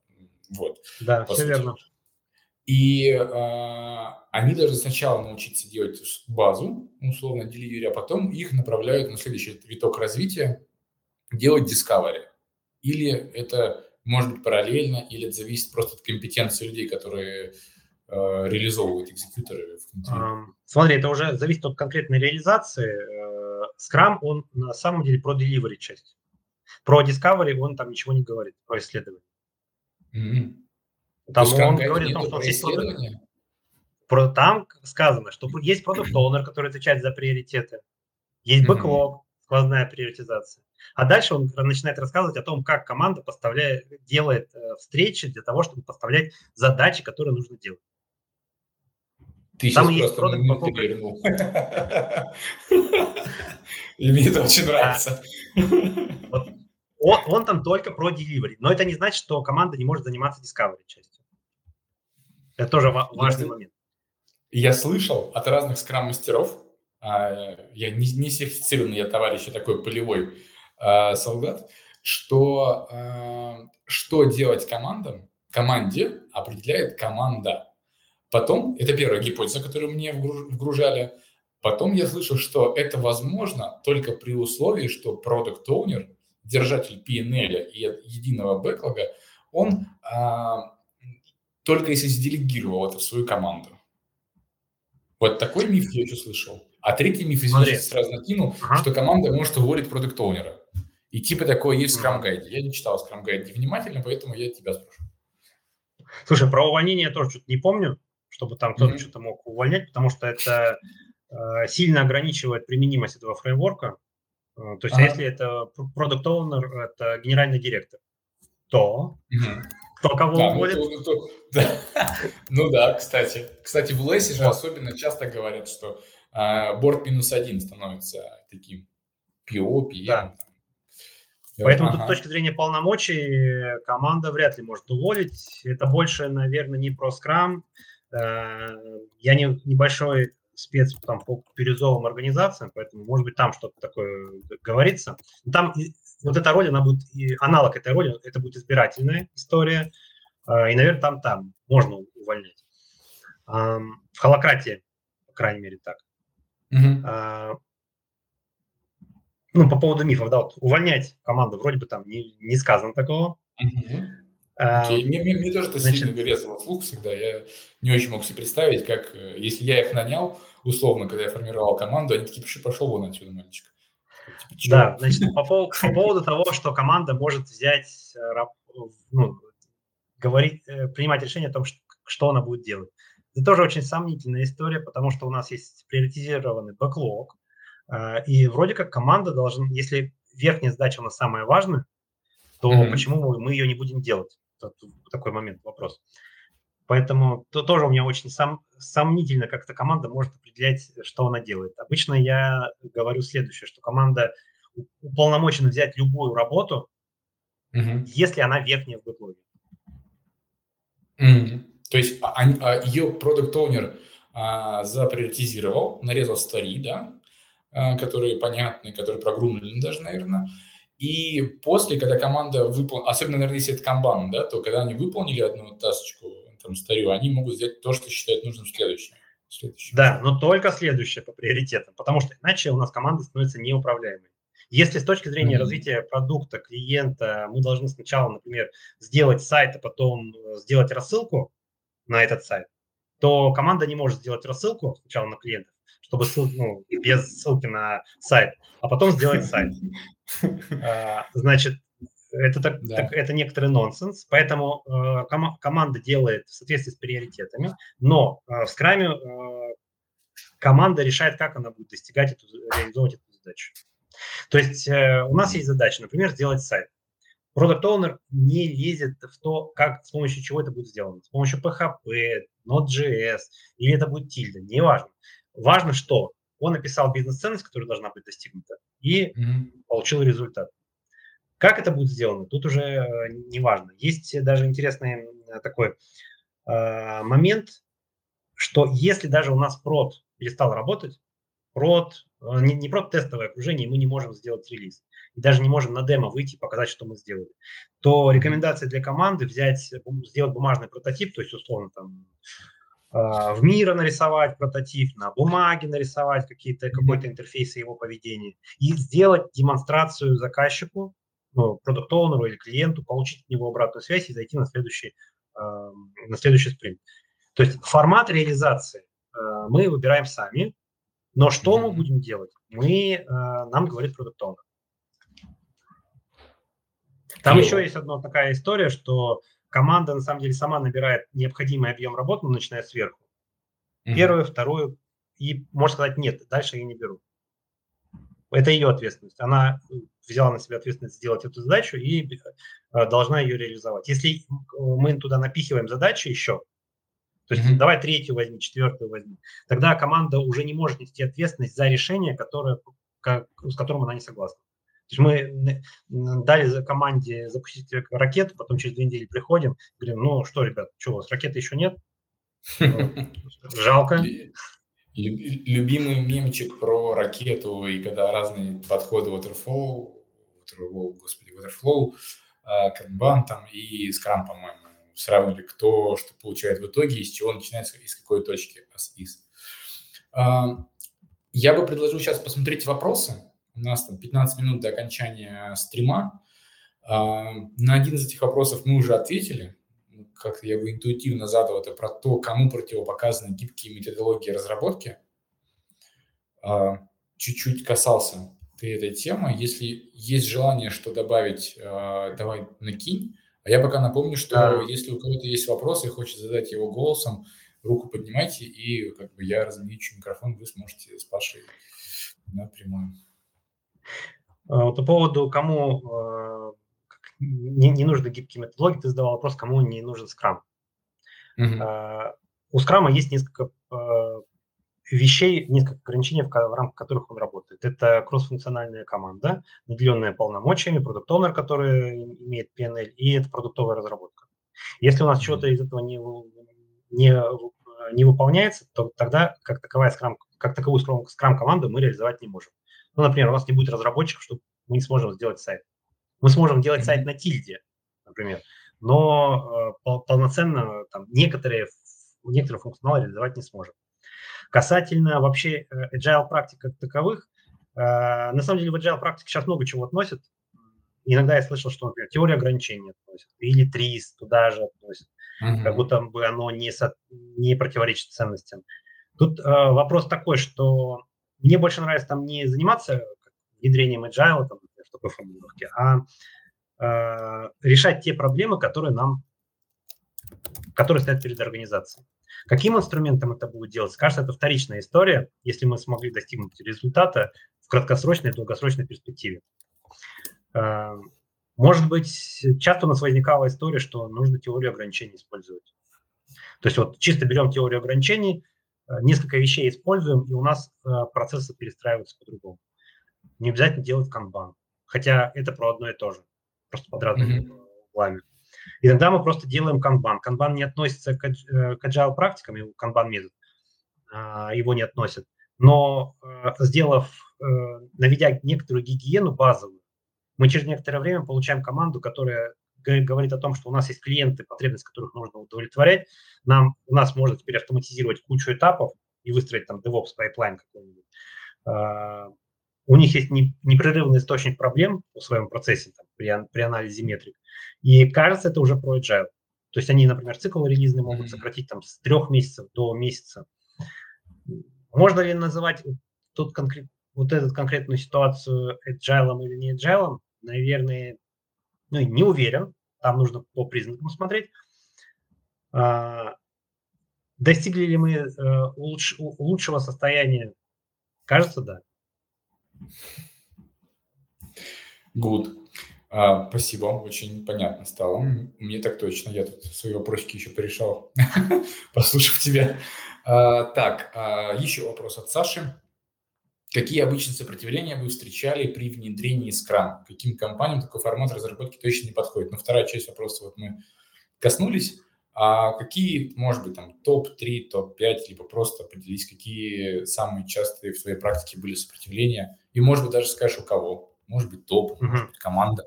Вот. Да, все сути. верно. И э, они должны сначала научиться делать базу, условно, delivery, а потом их направляют на следующий виток развития, делать discovery. Или это может быть параллельно, или это зависит просто от компетенции людей, которые э, реализовывают экзекьюторы? Смотри, это уже зависит от конкретной реализации. Э, Scrum, он на самом деле про delivery часть. Про discovery он там ничего не говорит, про исследование. Mm-hmm. Там он говорит о том, что есть исследования. Про, там сказано, что есть продукт owner, который отвечает за приоритеты. Есть бэклог, сквозная приоритизация. А дальше он начинает рассказывать о том, как команда поставляет, делает э, встречи для того, чтобы поставлять задачи, которые нужно делать. Ты Там есть продукт по *laughs* И мне это очень нравится. Он, он там только про delivery. Но это не значит, что команда не может заниматься discovery частью. Это тоже важный момент. Я слышал от разных скрам-мастеров, а, я не, не сертифицированный, я товарищ, я такой полевой э, солдат, что э, что делать командам, команде определяет команда. Потом, это первая гипотеза, которую мне вгружали, потом я слышал, что это возможно только при условии, что продукт owner держатель PNL и единого бэклога, он а, только если сделегировал это в свою команду. Вот такой миф я еще слышал. А третий миф, извините, сразу накинул, ага. что команда может уволить продукт оунера И типа такое есть в Guide. Я не читал Guide внимательно, поэтому я тебя спрошу. Слушай, про увольнение я тоже что-то не помню, чтобы там кто-то mm-hmm. что-то мог увольнять, потому что это э, сильно ограничивает применимость этого фреймворка. Э, то есть, ага. если это продукт оунер это генеральный директор, то угу. кто кого да, уволит? Ну, ну, да. ну да, кстати. Кстати, в Лесе же особенно часто говорят, что а, борт минус один становится таким PO, PM. Да. Поэтому ага. тут с точки зрения полномочий команда вряд ли может уволить. Это больше, наверное, не про скрам, э, я не, небольшой спец там, по бирюзовым организациям, поэтому, может быть, там что-то такое говорится. Там вот эта роль, она будет, и аналог этой роли, это будет избирательная история, э, и, наверное, там, там можно увольнять. В холократии, по крайней мере, так. Mm-hmm. Ну, по поводу мифов, да, вот увольнять команду вроде бы там не, не сказано такого. Mm-hmm. Okay. Мне, мне, мне тоже это Значит... сильно резало слух всегда. Я не очень мог себе представить, как, э, если я их нанял, условно, когда я формировал команду, они такие, пошел вон отсюда, мальчик. Типа, да, значит, по поводу, по поводу того, что команда может взять, э, ну, говорить, э, принимать решение о том, что, что она будет делать. Это тоже очень сомнительная история, потому что у нас есть приоритизированный бэклог, и вроде как команда должна, если верхняя задача у нас самая важная, то mm-hmm. почему мы ее не будем делать? Такой момент, вопрос. Поэтому то тоже у меня очень сом, сомнительно, как эта команда может определять, что она делает. Обычно я говорю следующее, что команда уполномочена взять любую работу, угу. если она верхняя в бэклоге. Угу. То есть а, а, ее продукт оунер а, заприоритизировал, нарезал стари, да, которые понятны, которые прогрумлены даже, наверное, и после, когда команда выполнила, особенно, наверное, если это камбан, да, то когда они выполнили одну тасочку, там, старью, они могут сделать то, что считают нужным следующим. следующим. Да, но только следующее по приоритетам, потому что иначе у нас команда становится неуправляемой. Если с точки зрения mm-hmm. развития продукта, клиента, мы должны сначала, например, сделать сайт, а потом э, сделать рассылку на этот сайт, то команда не может сделать рассылку сначала на клиентов, чтобы ну, без ссылки на сайт, а потом сделать сайт. *laughs* А, значит, это, так, да. так, это некоторый нонсенс, поэтому э, ком- команда делает в соответствии с приоритетами, но э, в скраме э, команда решает, как она будет достигать эту, реализовывать эту задачу. То есть э, у нас есть задача, например, сделать сайт. Product Owner не лезет в то, как, с помощью чего это будет сделано. С помощью PHP, Node.js или это будет тильда, неважно. Важно, что он написал бизнес-ценность, которая должна быть достигнута, и mm-hmm. получил результат. Как это будет сделано, тут уже э, не важно. Есть даже интересный такой э, момент, что если даже у нас прод перестал работать, прод, э, не, не прод тестовое окружение, мы не можем сделать релиз, и даже не можем на демо выйти и показать, что мы сделали, то рекомендация для команды взять, сделать бумажный прототип, то есть условно там в мира нарисовать прототип, на бумаге нарисовать какие-то, какой-то интерфейс его поведения и сделать демонстрацию заказчику, ну, продукт или клиенту, получить от него обратную связь и зайти на следующий, э, на следующий спринт. То есть формат реализации э, мы выбираем сами, но что мы будем делать, мы, э, нам говорит продукт Там еще есть одна такая история, что команда на самом деле сама набирает необходимый объем работы, начиная сверху. Mm-hmm. Первую, вторую, и можно сказать нет, дальше я не беру. Это ее ответственность. Она взяла на себя ответственность сделать эту задачу и э, должна ее реализовать. Если мы туда напихиваем задачи еще, то есть mm-hmm. давай третью возьми, четвертую возьми, тогда команда уже не может нести ответственность за решение, которое, как, с которым она не согласна. То есть мы дали команде запустить ракету, потом через две недели приходим, говорим, ну что, ребят, что, у вас ракеты еще нет? *laughs* Жалко. Любимый мемчик про ракету и когда разные подходы waterflow, waterflow господи, waterflow, канбан там и скрам, по-моему, сравнивали, кто что получает в итоге, из чего начинается, из какой точки. Из. Я бы предложил сейчас посмотреть вопросы, у нас там 15 минут до окончания стрима. А, на один из этих вопросов мы уже ответили. Как я бы интуитивно задал это про то, кому противопоказаны гибкие методологии разработки. А, чуть-чуть касался ты этой темы. Если есть желание что добавить, а, давай накинь. А я пока напомню, что да. если у кого-то есть вопрос и хочет задать его голосом, руку поднимайте, и как бы я размечу микрофон, вы сможете с Пашей напрямую. А, по поводу, кому а, не, не нужны гибкие методологии, ты задавал вопрос, кому не нужен скрам. Uh-huh. У скрама есть несколько вещей, несколько ограничений, в, в рамках которых он работает. Это кроссфункциональная команда, наделенная полномочиями, продукт который имеет PNL, и это продуктовая разработка. Если у нас что-то из этого не, не не выполняется, то тогда как, таковая скрам, как таковую скрам-команду мы реализовать не можем. Ну, например, у нас не будет разработчиков, что мы не сможем сделать сайт. Мы сможем делать сайт на тильде, например, но э, полноценно там, некоторые, некоторые функционалы реализовать не сможем. Касательно вообще э, agile практик как таковых, э, на самом деле в agile практике сейчас много чего относят. Иногда я слышал, что, например, теория ограничений относят, или ТРИС туда же относят, mm-hmm. как будто бы оно не, со, не противоречит ценностям. Тут э, вопрос такой, что мне больше нравится там не заниматься внедрением agile, там, в такой формулировке, а э, решать те проблемы, которые нам, которые стоят перед организацией. Каким инструментом это будет делать? Кажется, это вторичная история, если мы смогли достигнуть результата в краткосрочной и долгосрочной перспективе. Э, может быть, часто у нас возникала история, что нужно теорию ограничений использовать. То есть вот чисто берем теорию ограничений, э, несколько вещей используем, и у нас э, процессы перестраиваются по-другому. Не обязательно делать канбан, хотя это про одно и то же, просто под разными mm-hmm. углами. Иногда мы просто делаем канбан. Канбан не относится к, к agile практикам, его канбан метод, а, его не относят. Но сделав, наведя некоторую гигиену базовую, мы через некоторое время получаем команду, которая говорит о том, что у нас есть клиенты, потребности которых нужно удовлетворять. Нам, у нас можно теперь автоматизировать кучу этапов и выстроить там DevOps pipeline какой-нибудь. Uh, у них есть не, непрерывный источник проблем в своем процессе там, при, при анализе метрик. И кажется, это уже про agile. То есть они, например, цикл релизный могут сократить там, с трех месяцев до месяца. Можно ли называть тот конкрет, вот эту конкретную ситуацию agile или не agile? наверное, ну, не уверен, там нужно по признакам смотреть. А, достигли ли мы э, луч, лучшего состояния? Кажется, да. Good. А, спасибо, очень понятно стало. Мне так точно, я тут свои вопросики еще порешал, *laughs* послушав тебя. А, так, а, еще вопрос от Саши. Какие обычные сопротивления вы встречали при внедрении Scrum? Каким компаниям такой формат разработки точно не подходит? Ну, вторая часть вопроса вот мы коснулись. А какие, может быть, там топ-3, топ-5, либо просто поделись, какие самые частые в своей практике были сопротивления? И, может быть, даже скажешь, у кого? Может быть, топ, угу. может быть, команда.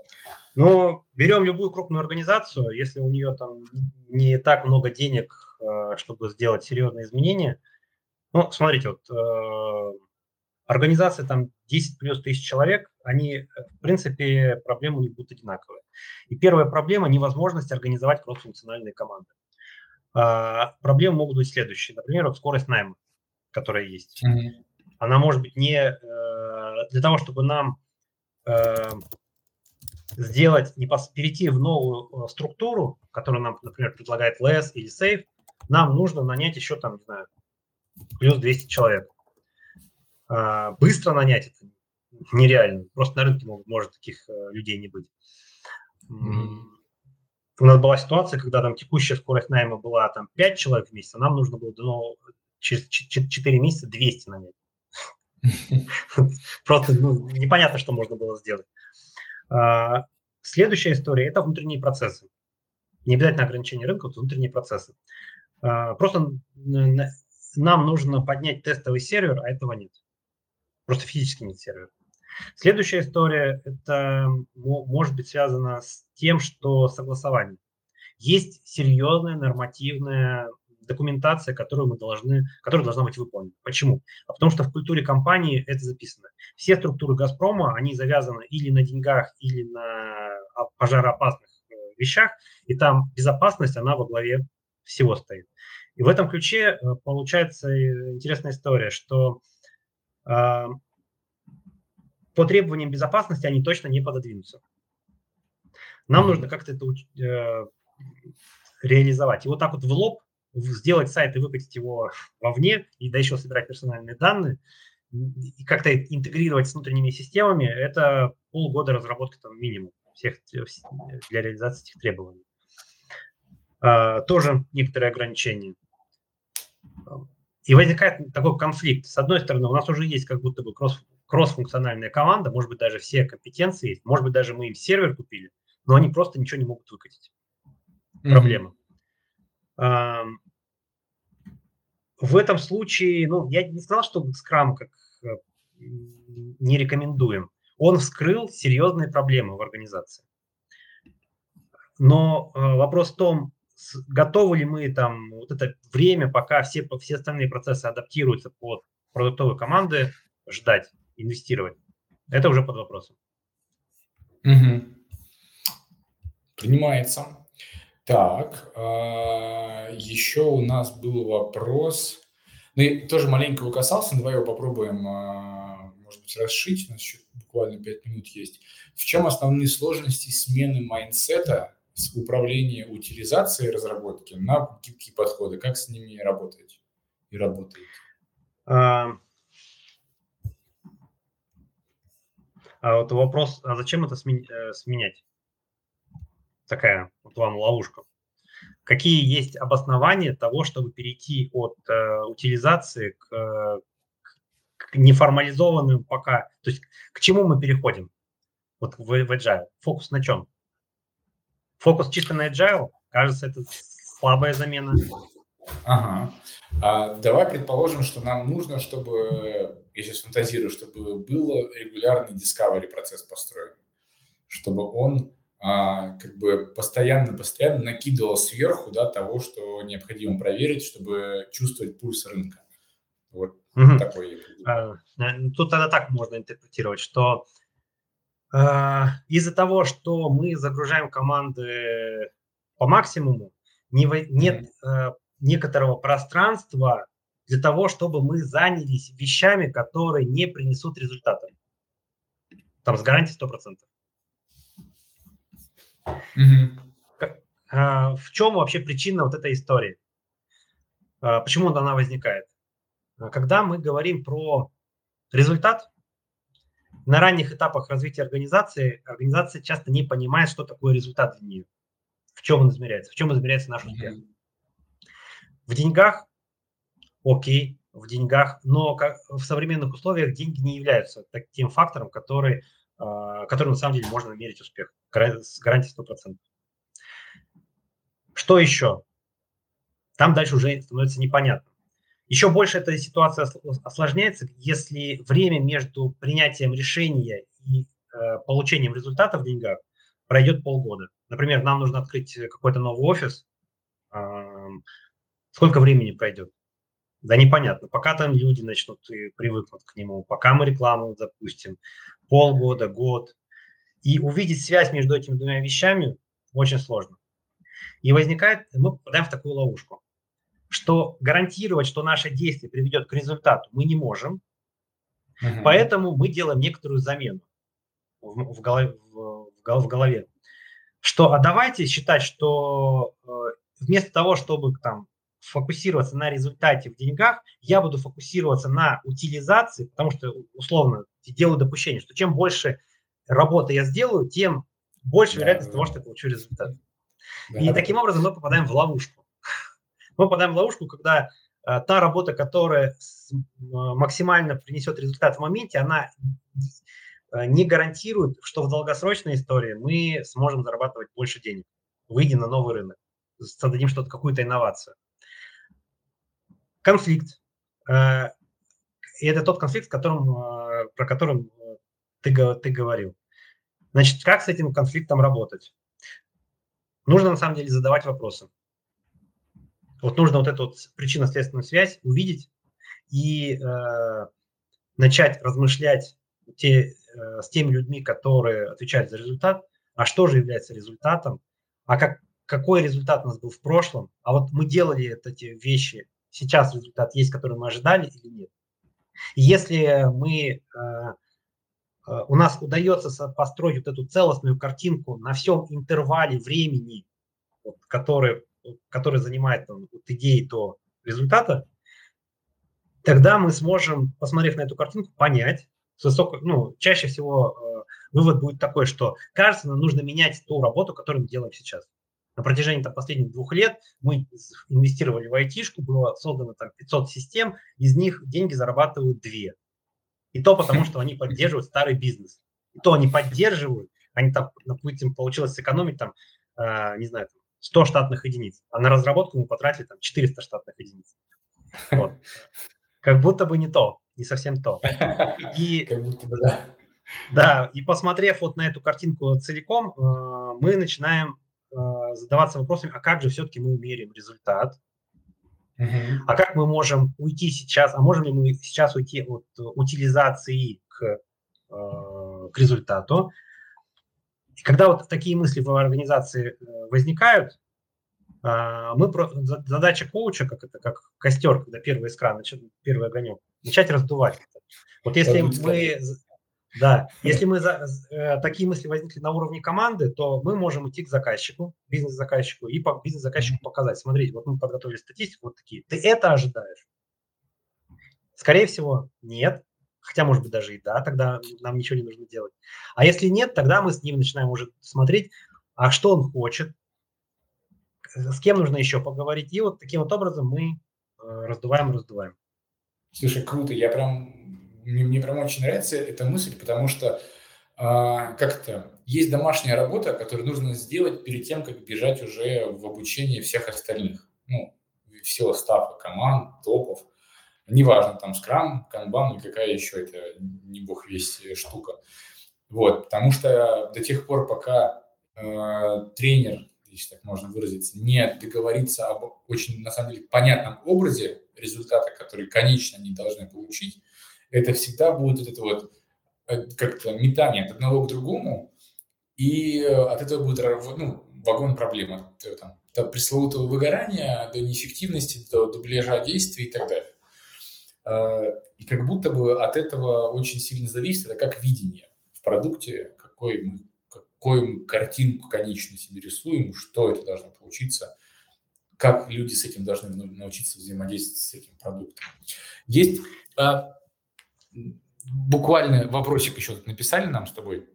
Ну, берем любую крупную организацию, если у нее там не так много денег, э, чтобы сделать серьезные изменения. Ну, смотрите, вот э, Организация там 10 плюс тысяч человек, они, э, в принципе, проблемы не будут одинаковые. И первая проблема – невозможность организовать кроссфункциональные команды. А, проблемы могут быть следующие. Например, вот скорость найма, которая есть. Mm-hmm. Она может быть не э, для того, чтобы нам э, сделать, не пос, перейти в новую структуру, которую нам, например, предлагает LS или Safe, нам нужно нанять еще там, не знаю, плюс 200 человек. А, быстро нанять это нереально. Просто на рынке может, может таких э, людей не быть. Mm-hmm. У нас была ситуация, когда там текущая скорость найма была там 5 человек в месяц, а нам нужно было ну, через 4 месяца 200 нанять. *laughs* Просто ну, непонятно, что можно было сделать. А, следующая история – это внутренние процессы. Не обязательно ограничение рынка, это внутренние процессы. А, просто нам нужно поднять тестовый сервер, а этого нет. Просто физически нет сервера. Следующая история, это может быть связано с тем, что согласование. Есть серьезная нормативная документация, которую мы должны, которая должна быть выполнена. Почему? А потому что в культуре компании это записано. Все структуры Газпрома, они завязаны или на деньгах, или на пожароопасных э, вещах, и там безопасность, она во главе всего стоит. И в этом ключе э, получается э, интересная история, что по требованиям безопасности они точно не пододвинутся. Нам нужно как-то это э, реализовать. И вот так вот в лоб сделать сайт и выкатить его *laughs* вовне, и да еще собирать персональные данные, и как-то интегрировать с внутренними системами, это полгода разработки там минимум всех для реализации этих требований. А, тоже некоторые ограничения. И возникает такой конфликт. С одной стороны, у нас уже есть как будто бы кросс, кросс-функциональная команда, может быть, даже все компетенции есть, может быть, даже мы им сервер купили, но они просто ничего не могут выкатить. Mm-hmm. Проблема. в этом случае, ну, я не сказал, что Scrum как э, не рекомендуем. Он вскрыл серьезные проблемы в организации. Но э, вопрос в том, готовы ли мы там вот это время, пока все, все остальные процессы адаптируются под продуктовые команды, ждать, инвестировать. Это уже под вопросом. Угу. Принимается. Так, а, еще у нас был вопрос. Ну, и тоже маленько его касался, давай его попробуем, а, может быть, расшить. У нас еще буквально 5 минут есть. В чем основные сложности смены mindset а управления утилизацией разработки на гибкие подходы? Как с ними работать и работаете? А, а вот вопрос, а зачем это э, сменять? Такая вот вам ловушка. Какие есть обоснования того, чтобы перейти от э, утилизации к, к неформализованным пока, то есть к чему мы переходим вот в, в Agile? Фокус на чем? Фокус чисто на agile, кажется, это слабая замена. Ага. А давай предположим, что нам нужно, чтобы, я сейчас фантазирую, чтобы был регулярный discovery процесс построен, чтобы он а, как бы постоянно-постоянно накидывал сверху да, того, что необходимо проверить, чтобы чувствовать пульс рынка. Вот угу. такой. А, тут тогда так можно интерпретировать, что из-за того, что мы загружаем команды по максимуму, не, нет э, некоторого пространства для того, чтобы мы занялись вещами, которые не принесут результата. Там с гарантией 100%. Mm-hmm. В чем вообще причина вот этой истории? А, почему она возникает? Когда мы говорим про результат, на ранних этапах развития организации организация часто не понимает, что такое результат для нее, в чем он измеряется, в чем измеряется наш успех. В деньгах, окей, в деньгах, но как, в современных условиях деньги не являются таким фактором, который, э, который на самом деле можно мерить успех с гарантией 100%. Что еще? Там дальше уже становится непонятно. Еще больше эта ситуация осложняется, если время между принятием решения и э, получением результата в деньгах пройдет полгода. Например, нам нужно открыть какой-то новый офис. Э, сколько времени пройдет? Да непонятно. Пока там люди начнут и привыкнут к нему, пока мы рекламу запустим, полгода, год. И увидеть связь между этими двумя вещами очень сложно. И возникает, мы попадаем в такую ловушку что гарантировать, что наше действие приведет к результату, мы не можем. Угу. Поэтому мы делаем некоторую замену в, в, голове, в, в голове. Что, а давайте считать, что э, вместо того, чтобы там фокусироваться на результате в деньгах, я буду фокусироваться на утилизации, потому что, условно, делаю допущение, что чем больше работы я сделаю, тем больше да, вероятность да. того, что я получу результат. Да, и да. таким образом мы попадаем в ловушку мы попадаем в ловушку, когда э, та работа, которая максимально принесет результат в моменте, она э, не гарантирует, что в долгосрочной истории мы сможем зарабатывать больше денег, выйдя на новый рынок, создадим что-то, какую-то инновацию. Конфликт. Э, и это тот конфликт, которым, про который ты, ты говорил. Значит, как с этим конфликтом работать? Нужно на самом деле задавать вопросы. Вот нужно вот эту вот причинно-следственную связь увидеть и э, начать размышлять те, э, с теми людьми, которые отвечают за результат, а что же является результатом, а как, какой результат у нас был в прошлом, а вот мы делали вот эти вещи, сейчас результат есть, который мы ожидали или нет. И если мы, э, э, у нас удается построить вот эту целостную картинку на всем интервале времени, вот, который который занимает там, от идеи до результата, тогда мы сможем, посмотрев на эту картинку, понять, высоко, ну, чаще всего э, вывод будет такой, что кажется, нам нужно менять ту работу, которую мы делаем сейчас. На протяжении там, последних двух лет мы инвестировали в айтишку, было создано там 500 систем, из них деньги зарабатывают две. И то потому, что они поддерживают старый бизнес. И то они поддерживают, они там, допустим, получилось сэкономить там, э, не знаю, 100 штатных единиц, а на разработку мы потратили там 400 штатных единиц. Вот. *laughs* Как будто бы не то, не совсем то. И, *laughs* как будто бы, да. Да, и посмотрев вот на эту картинку целиком, э, мы начинаем э, задаваться вопросами, а как же все-таки мы меряем результат? Uh-huh. А как мы можем уйти сейчас, а можем ли мы сейчас уйти от утилизации к, э, к результату? И когда вот такие мысли в организации возникают, мы задача коуча, как это, как костер, когда первый экран, первый огонек, начать раздувать. Вот если мы да, если мы за, э, такие мысли возникли на уровне команды, то мы можем идти к заказчику, бизнес-заказчику, и по бизнес-заказчику показать, смотрите, вот мы подготовили статистику, вот такие, ты это ожидаешь? Скорее всего, нет, хотя, может быть, даже и да, тогда нам ничего не нужно делать. А если нет, тогда мы с ним начинаем уже смотреть, а что он хочет, с кем нужно еще поговорить, и вот таким вот образом мы э, раздуваем, раздуваем. Слушай, круто, я прям мне, мне прям очень нравится эта мысль, потому что а, как-то есть домашняя работа, которую нужно сделать перед тем, как бежать уже в обучение всех остальных. Ну, всего стафа, команд, топов. Неважно, там, скрам, канбан или какая еще это, не бог весь штука. Вот, потому что до тех пор, пока э, тренер, если так можно выразиться, не договорится об очень, на самом деле, понятном образе результата, который, конечно, они должны получить, это всегда будет вот это вот э, как-то метание от одного к другому, и э, от этого будет ну, вагон проблем, от э, там, до пресловутого выгорания, до неэффективности, до дубляжа действий и так далее. И как будто бы от этого очень сильно зависит, это как видение в продукте, какой мы, какую мы картинку конечную себе рисуем, что это должно получиться, как люди с этим должны научиться взаимодействовать с этим продуктом. Есть а, буквально вопросик еще написали нам с тобой.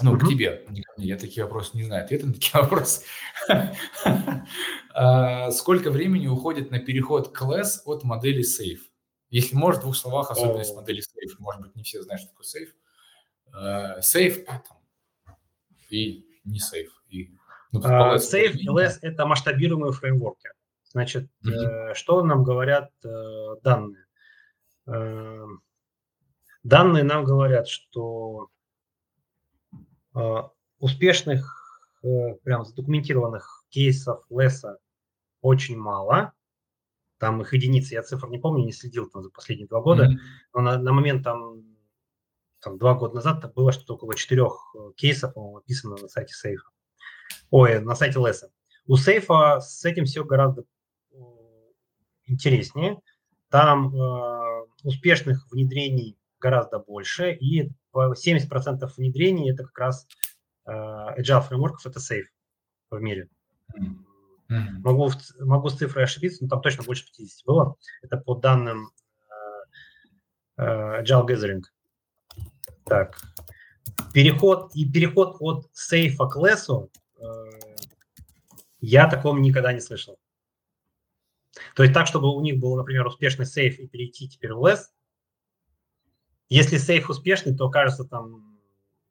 Ну, mm-hmm. к тебе, не ко мне. Я такие вопросы не знаю. Ответы на такие вопросы. *laughs* А, сколько времени уходит на переход к LESS от модели Safe? Если можешь, в двух словах особенность модели Safe. Может быть, не все знают, что такое Safe. А, safe и не Safe. И, ну, uh, safe и LESS – это масштабируемые фреймворки. Значит, mm-hmm. что нам говорят э, данные? Э, Данные нам говорят, что э, успешных, э, прям задокументированных кейсов леса очень мало. Там их единицы, я цифр не помню, не следил там за последние два года. Mm-hmm. Но на, на момент там, там два года назад там было что-то около четырех э, кейсов, по-моему, описано на сайте сейфа. Ой, на сайте леса. У сейфа с этим все гораздо э, интереснее. Там э, успешных внедрений гораздо больше, и 70% внедрений это как раз э, agile фреймворков, это safe в мире. Mm-hmm. Могу, могу с цифрой ошибиться, но там точно больше 50 было. Это по данным э, э, Agile Gathering. Так. Переход и переход от сейфа к лесу э, я таком никогда не слышал. То есть так, чтобы у них был, например, успешный сейф и перейти теперь в лес, если сейф успешный, то, кажется, там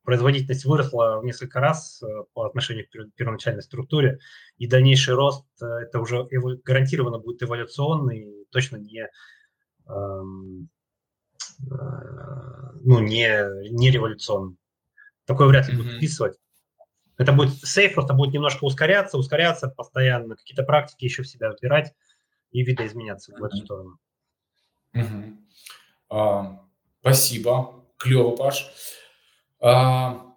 производительность выросла в несколько раз э, по отношению к первоначальной структуре, и дальнейший рост э, это уже гарантированно будет эволюционный, точно не, эм, э, ну, не, не революционный. Такое вряд ли mm-hmm. будет вписывать. Это будет сейф, просто будет немножко ускоряться, ускоряться постоянно, какие-то практики еще в себя выбирать и видоизменяться mm-hmm. в эту сторону. Mm-hmm. Uh... Спасибо. Клево, Паш. А...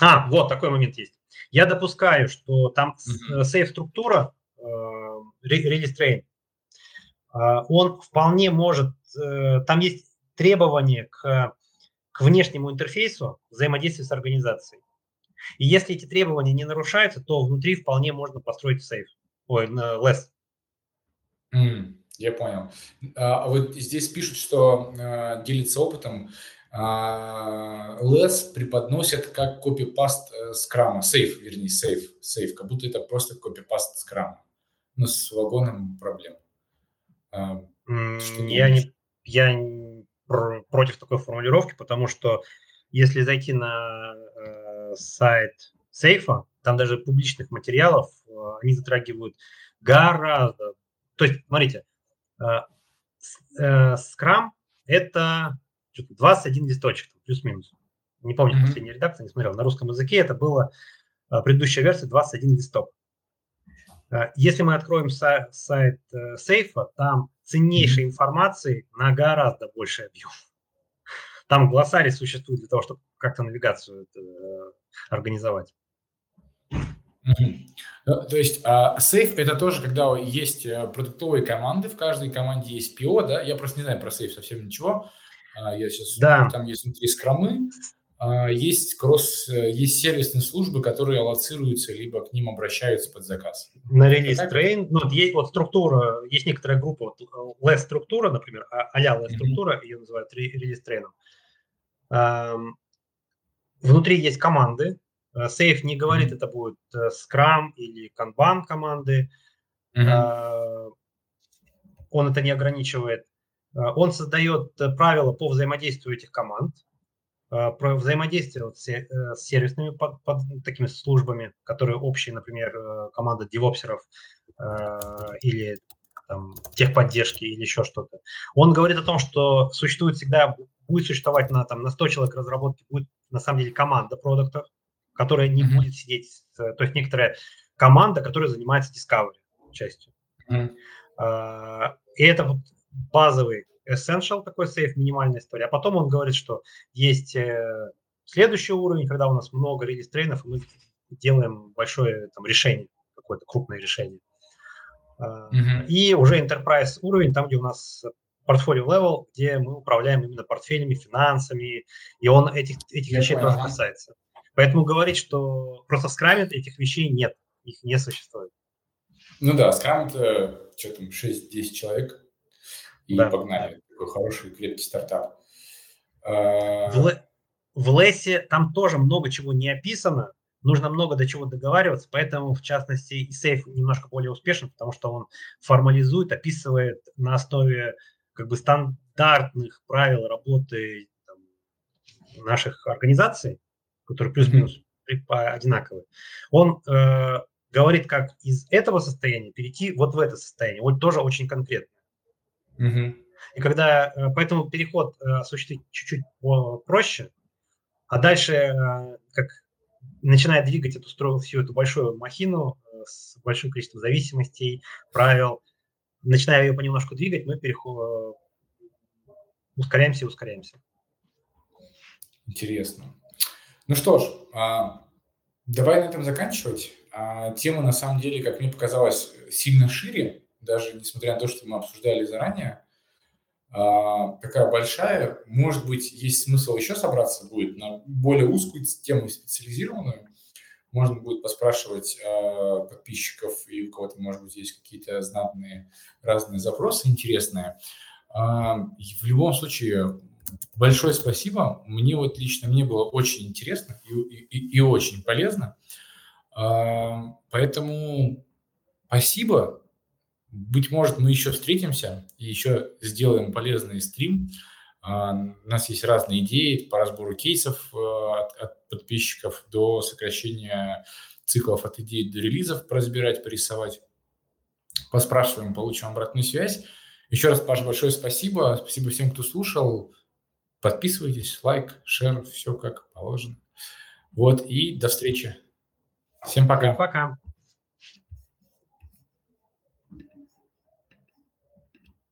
а, вот такой момент есть. Я допускаю, что там uh-huh. сейф-структура, э, э, он вполне может, э, там есть требования к, к внешнему интерфейсу взаимодействия с организацией. И если эти требования не нарушаются, то внутри вполне можно построить сейф, ой, less. Mm. Я понял. А, а вот здесь пишут, что а, делится опытом. Less преподносят как копипаст э, скрама, сейф, вернее, сейф, сейф, как будто это просто копипаст скрама. Но с вагоном проблем. я не, я против такой формулировки, потому что если зайти на э, сайт сейфа, там даже публичных материалов, э, они затрагивают гораздо. То есть, смотрите, Scrum – это 21 листочек, плюс-минус. Не помню, mm-hmm. последняя редакция, не смотрел. На русском языке это была предыдущая версия 21 листок. Если мы откроем сайт, сайт сейфа, там ценнейшей информации на гораздо больший объем. Там глоссарий существует для того, чтобы как-то навигацию это, организовать. То есть а, сейф это тоже, когда есть э, продуктовые команды, в каждой команде есть PO, да? Я просто не знаю про сейф совсем ничего. А, я сейчас да. там есть внутри скромы, а, есть кросс, э, есть сервисные службы, которые аллоцируются, либо к ним обращаются под заказ. На релиз трейн, ну, есть вот структура, есть некоторая группа, вот less э, структура, например, а-ля less структура, mm-hmm. ее называют релиз трейном. Внутри есть команды, Сейф не говорит, mm-hmm. это будет Scrum или Kanban команды. Mm-hmm. Он это не ограничивает. Он создает правила по взаимодействию этих команд, про взаимодействие с, э, с сервисными под, под такими службами, которые общие, например, э, команда девопсеров или там, техподдержки или еще что-то. Он говорит о том, что существует всегда, будет существовать на, там, на 100 человек разработки, будет на самом деле команда продуктов, которая не mm-hmm. будет сидеть, то есть некоторая команда, которая занимается discovery частью. Mm-hmm. И это вот базовый essential такой сейф, минимальная история. А потом он говорит, что есть э, следующий уровень, когда у нас много релиз-трейнов, и мы делаем большое там, решение, какое-то крупное решение. Mm-hmm. И уже enterprise уровень, там, где у нас портфолио level, где мы управляем именно портфелями, финансами, и он этих, этих вещей тоже касается. Поэтому говорить, что просто в скраме этих вещей нет, их не существует. Ну да, скрам это что там, 6-10 человек, и да. погнали. Такой хороший, крепкий стартап. А, в, в Лесе там тоже много чего не описано, нужно много до чего договариваться, поэтому, в частности, и сейф немножко более успешен, потому что он формализует, описывает на основе как бы стандартных правил работы там, наших организаций, которые плюс-минус одинаковые, он э, говорит, как из этого состояния перейти вот в это состояние. Вот тоже очень конкретно. Mm-hmm. И когда, э, поэтому переход э, осуществить чуть-чуть проще, а дальше, э, как начинает двигать эту строю, всю эту большую махину с большим количеством зависимостей, правил, начиная ее понемножку двигать, мы переход, ускоряемся и ускоряемся. Интересно. Ну что ж, а, давай на этом заканчивать. А, тема, на самом деле, как мне показалось, сильно шире, даже несмотря на то, что мы обсуждали заранее. А, такая большая. Может быть, есть смысл еще собраться будет на более узкую тему, специализированную. Можно будет поспрашивать подписчиков, и у кого-то, может быть, есть какие-то знатные разные запросы интересные. В любом случае, большое спасибо. Мне вот лично мне было очень интересно и, и, и очень полезно. А, поэтому спасибо. Быть может, мы еще встретимся и еще сделаем полезный стрим. А, у нас есть разные идеи по разбору кейсов а, от, от подписчиков до сокращения циклов от идей до релизов поразбирать, порисовать. Поспрашиваем, получим обратную связь. Еще раз, Паш, большое спасибо. Спасибо всем, кто слушал. Подписывайтесь, лайк, шер, все как положено. Вот, и до встречи. Всем пока. Пока.